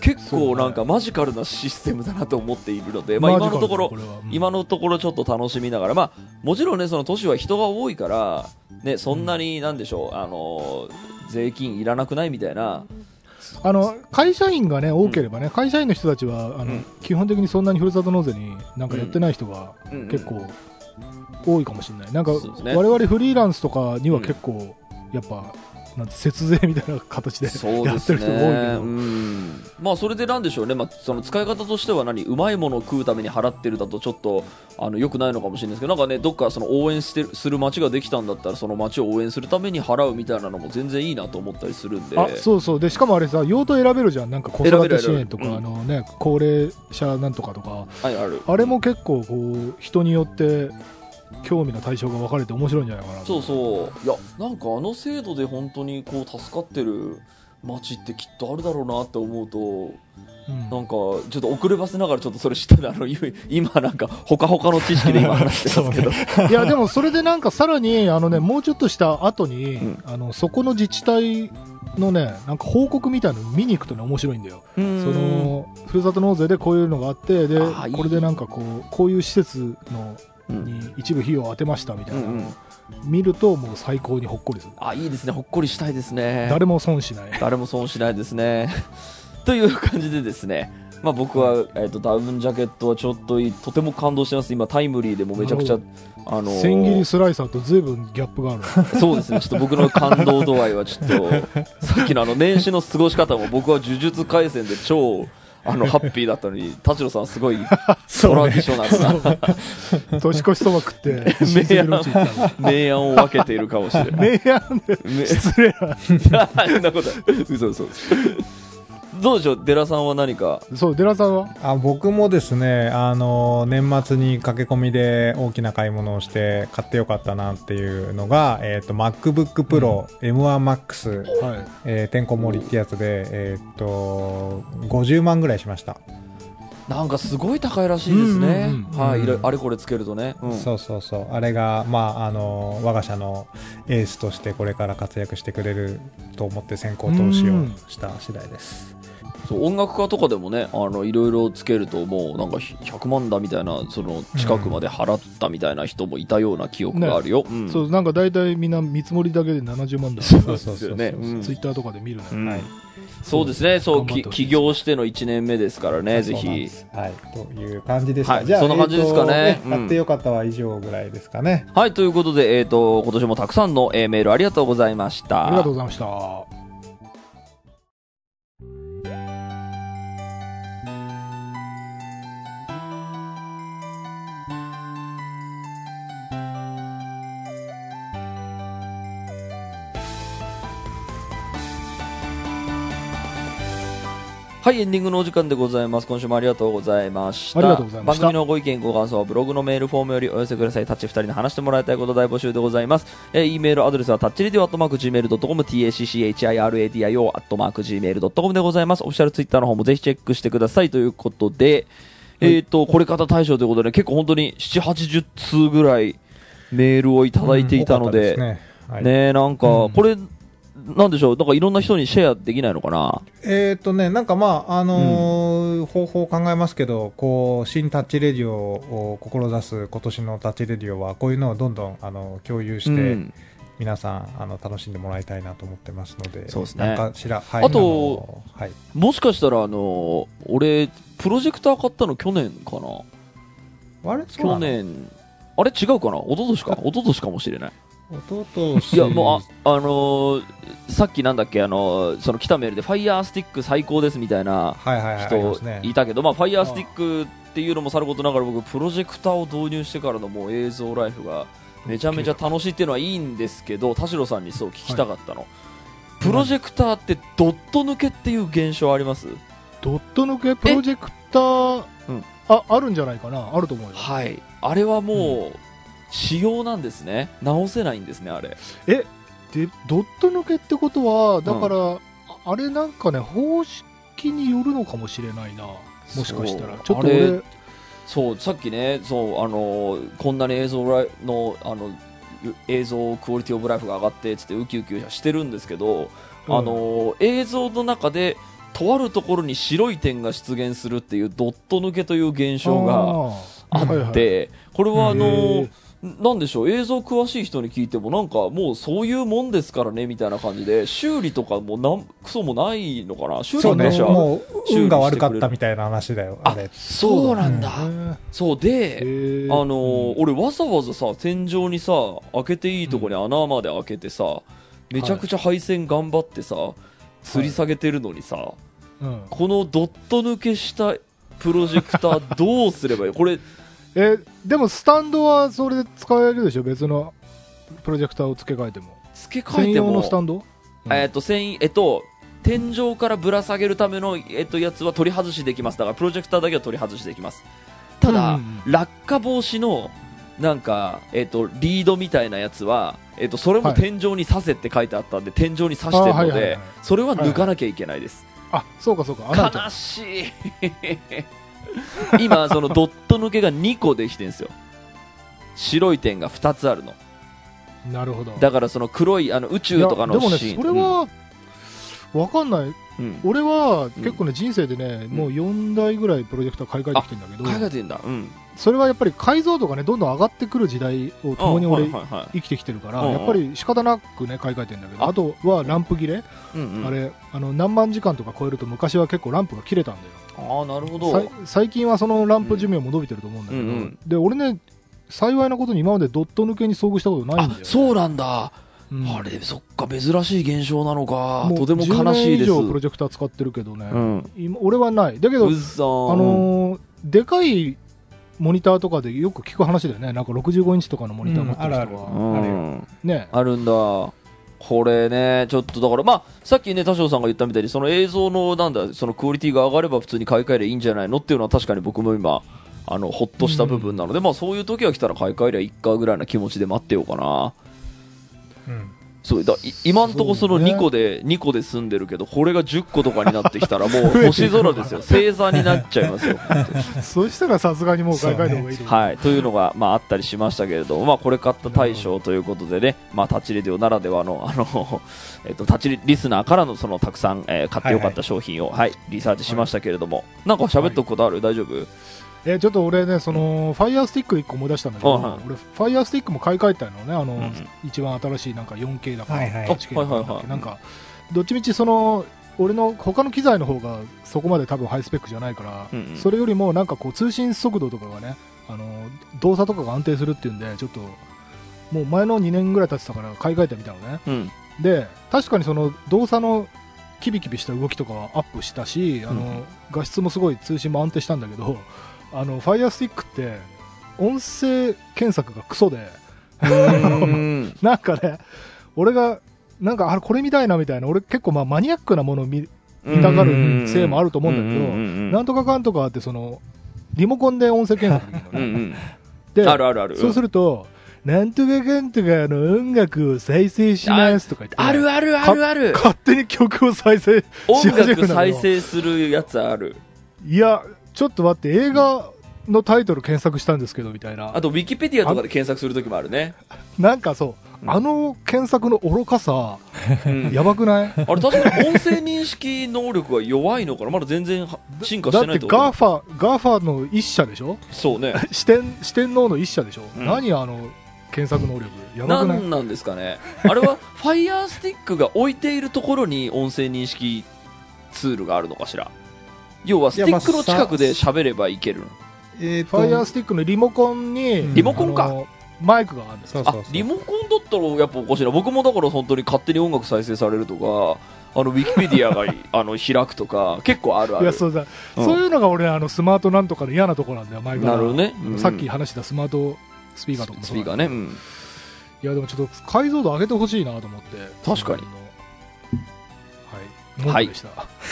結構なんかマジカルなシステムだなと思っているので、まあ、今のところ今のところちょっと楽しみながら、まあ、もちろんね、その都市は人が多いから、ね、そんなに、なんでしょう、あのー税金いらなくないみたいな、あの会社員がね多ければね、会社員の人たちはあの、うん。基本的にそんなにふるさと納税になんかやってない人がうん。結構多いかもしれない、なんか我々フリーランスとかには結構、やっぱなんて節税みたいな形でそうやってる人が多いけど、うん。まあ、それでなんでしょうね、まあ、その使い方としては何、うまいものを食うために払ってるだとちょっとあの良くないのかもしれないですけど、なんかね、どっかその応援してるする街ができたんだったら、その街を応援するために払うみたいなのも全然いいなと思ったりするんで。あそうそう。でしかもあれさ用途選べるじゃん。なんか子育て支援とか、選べるあのね、高齢者なんとかとか。はい、ある。あれも結構こう人によって興味の対象が分かれて面白いんじゃないかなそうそう。いやなんかあの制度で本当にこう助かってる街ってきっとあるだろうなって思うとうん。なんかちょっと遅ればせながらちょっとそれ知ってたあの 今今なんかほかほかの知識で今 話してますけど。いやでもそれでなんかさらにあのねもうちょっとした後に、うん。あのそこの自治体のねなんか報告みたいなの見に行くとね面白いんだよ。そそのふるさと納税でこういうのがあってでこれでなんかこうこういう施設のうんに一部費用を当てましたみたいな、うんうん。見るともう最高にほっこりする。あいいですね。ほっこりしたいですね。誰も損しない。誰も損しないですね。という感じでですね。まあ僕は、えー、とダウンジャケットはちょっといいとても感動してます。今タイムリーでもめちゃくちゃなあのー千切りスライサーと随分ギャップがある。そうですね、ちょっと僕の感動度合いはちょっと、さっきのあの年始の過ごし方も僕は呪術廻戦で超、あの、ハッピーだったのに、田代さんはすごいトラディショナルな年越しそば食って親戚の家行ったの。明暗を分けているかもしれない。明暗でめ失礼な。そんなこと嘘嘘。どうでしょう、デラさんは何か？そう、寺さんは？あ僕もですね、あの年末に駆け込みで大きな買い物をして買ってよかったなっていうのが、えっ、と、MacBook Pro、M1Max、はい。えーてんこ盛りってやつで、えっ、と、50万ぐらいしました。なんかすごい高いらしいですねうんうん。うんはい、あれこれつけるとね。うんそうそうそう。あれが、まあ、あの我が社のエースとしてこれから活躍してくれると思って先行投資をした次第です。そう音楽家とかでもねあのいろいろつけるともうなんか100万だみたいなその近くまで払ったみたいな人もいたような記憶があるよ、うん。そう、なんか大体みんな見積もりだけで70万だ。そうそうですよね。うん。ツイッターとかで見るね。うん。はい。そうですね。そう起業しての1年目ですからねぜひ。す。はい。という感じでした。はい。じゃあ、そんな感じですかね。えーとうん。買ってよかったは以上ぐらいですかね。はい。ということで、えー、と今年もたくさんの、えーメールありがとうございました。ありがとうございました。ははい、エンディングのお時間でございます。今週もありがとうございました。ありがとうございました番組のご意見、ご感想はブログのメールフォームよりお寄せください。タッチ2人に話してもらいたいこと大募集でございます。えー、e メールアドレスはタッチレディオアットマーク Gmail.com、tacchiradio アットマーク Gmail.com でございます。オフィシャルツイッターの方もぜひチェックしてくださいということで、えっ、と、これ方大賞ということで、結構本当に7、80通ぐらいメールをいただいていたので、多かったすねはいねえ、なんか、うんこれ、なんでしょう、なんかいろんな人にシェアできないのかな？えっ、とね、なんかまあ、あのー方法を考えますけど、こう、新タッチレディオを志す今年のタッチレディオは、こういうのをどんどん、あの、共有して、うん。皆さん、あの、楽しんでもらいたいなと思ってますので、そうですね。なんかしら、はい。あとのはい。もしかしたら、あの俺、プロジェクター買ったの去年かな？あれ？去年、あれ？違うかな？一昨年か？一昨年かもしれない。弟いや、もう、あ、あのーさっきなんだっけ、あのーその来たメールで、ファイヤースティック最高ですみたいな人。いたけど、まあ、ファイヤースティックっていうのもさることながら、僕、プロジェクターを導入してからのもう映像ライフが、めちゃめちゃ楽しいっていうのはいいんですけど、田代さんにそう聞きたかったの。プロジェクターってドット抜けっていう現象あります？ドット抜け？プロジェクター、うん。あ、あるんじゃないかな？あると思うよ。はい。あれはもう、仕様なんですね。直せないんですね、あれ。で、ドット抜けってことは、だから、ああれなんかね、方式によるのかもしれないな。もしかしたら。ちょっと俺、そう、さっきね、そう、あのーこんなに映像の、あの、う映像クオリティオブライフが上がって、つってウキウキしてるんですけど、うんあのー映像の中で、とあるところに白い点が出現するっていうドット抜けという現象があーはいはいって、これはあのーなんでしょう？映像詳しい人に聞いてもなんかもうそういうもんですからねみたいな感じで修理とかもなんクソもないのかな？修理そうね、私はもう、運が悪かったみたいな話だよ、あ。そうなんだ。へー。そうであのー俺わざわざさ天井にさ開けていいとこに穴まで開けてさ、めちゃくちゃ配線頑張ってさ吊り下げてるのにさ、うん。このドット抜けしたプロジェクターどうすればいい？これえ、でもスタンドはそれで使えるでしょ？別のプロジェクターを付け替えても。付け替えても。のスタンド？うん。えっと繊維えっと天井からぶら下げるための、えっと、やつは取り外しできます。だからプロジェクターだけは取り外しできます。ただ、うん落下防止のなんか、えっと、リードみたいなやつは、えっと、それもはい。天井に刺せって書いてあったんで、天井に刺してるので、あはいはいはいそれは抜かなきゃいけないです、あ、そうかそうか。悲しい 今そのドット抜けが2個できてるんですよ。白い点が2つあるの。なるほど。だからその黒いあの宇宙とかのでもね、シーン。それは、わかんない。うん。うん俺は結構ね、人生でね、もう4台ぐらいプロジェクター買い替えてきてんだけど、考えてんだ。うん。それはやっぱり解像度がね、どんどん上がってくる時代を共に俺、はいはいはい。生きてきてるから、うんうん。やっぱり仕方なくね、買い替えてんだけど、ああとはランプ切れ、うんうん。あれ、あの、何万時間とか超えると昔は結構ランプが切れたんだよ。ああなるほど。最近はそのランプ寿命も伸びてると思うんだけど、うんうん。で、俺ね、幸いなことに今までドット抜けに遭遇したことないんだよ、ね。あそうなんだ、うん。あれそっか珍しい現象なのか。とても悲しい10年以です上プロジェクター使ってるけどね、うん。今俺はない。だけど、あのーでかいモニターとかでよく聞く話だよね。なんか65インチとかのモニター持ってる人は。うん。あるよ。ね。あるんだ。これね、ちょっとだから、まあ、さっきね、田代さんが言ったみたいに、その映像の、なんだ、そのクオリティが上がれば普通に買い替えりゃいいんじゃないのっていうのは確かに僕も今、あの、ほっとした部分なので、まあそういう時が来たら買い替えりゃいいかぐらいな気持ちで待ってようかな。うん。そうだい今んとこそのそうね2個で、2個で住んでるけど、これが10個とかになってきたら もう星空ですよ。星座になっちゃいますよ。そしたらさすがにもう買い替えた方がいいと思う。はい、というのが、まあ、あったりしましたけれども、まあ、これ買った大賞ということでね、まあ、タッチレディオならではの、あの、えっと、タッチリリスナーからの、その、たくさん、えー買ってよかった商品を、はい、リサーチしましたけれども、なんか喋っとくことある、大丈夫？えーちょっと俺ね、その、ファイヤースティック1個思い出したんだけど、俺、ファイヤースティックも買い替えたのね、あの、うんうん。一番新しいなんか 4K だか、はいはい 8K だかあはいはいはい。なんか、どっちみちその、俺の他の機材の方がそこまで多分ハイスペックじゃないから、うんうん。それよりもなんかこう通信速度とかがね、あの動作とかが安定するっていうんで、ちょっと、もう前の2年ぐらい経ってたから買い替えてみたのね。うん。で、確かにその動作のキビキビした動きとかはアップしたし、あのうん。画質もすごい通信も安定したんだけど、あの、ファイヤースティックって、音声検索がクソで、うん。なんかね、俺が、なんか、あれ、これ見たいなみたいな、俺結構まあマニアックなものを見痛がるせいもあると思うんだけど、どなんとかかんとかってその、リモコンで音声検索できるのね。で、あるあるある。そうすると、なんとかかんとかの音楽を再生しますとか言って、あるあるあるある。勝手に曲を再生音し始めるの楽再生するやつある。いや、ちょっと待って、映画のタイトル検索したんですけど、みたいな。あ。と、ウィキペディアとかで検索するときもあるね。なんかそう、うん。あの検索の愚かさ、うん。やばくない？あれ確かに音声認識能力が弱いのかな？まだ全然は進化しだっててないと思うガーファ、 GAFAの一社でしょ？そうね。四天、四天王の一社でしょ、うん。何あの、検索能力？やばくない？何なんですかね？あれは ファイヤースティックが置いているところに音声認識ツールがあるのかしら？要はスティックの近くで喋ればいけるの？えーファイヤースティックのリモコンに、リモコンか？あのマイクがあるんですよ。あそうそうそう。リモコンだったらやっぱおかしいな。僕もだから本当に勝手に音楽再生されるとかあのウィキペディアがあの開くとか 結構あるある。いや、そうだ、うん。そういうのが俺、あの、スマートなんとかの嫌なとこなんだよ、マイクが。なるほどね、うん。さっき話したスマートスピーカーとかもそうだスピーカーね、うん。いや、でもちょっと解像度上げてほしいなと思って。確かにはい。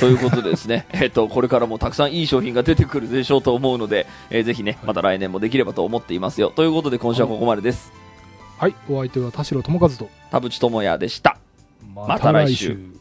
ということでですね、えっと、これからもたくさんいい商品が出てくるでしょうと思うので、えーぜひね、また来年もできればと思っていますよ。ということで、今週はここまでです。はい。お相手は田代智和と、田淵智也でした。また来週。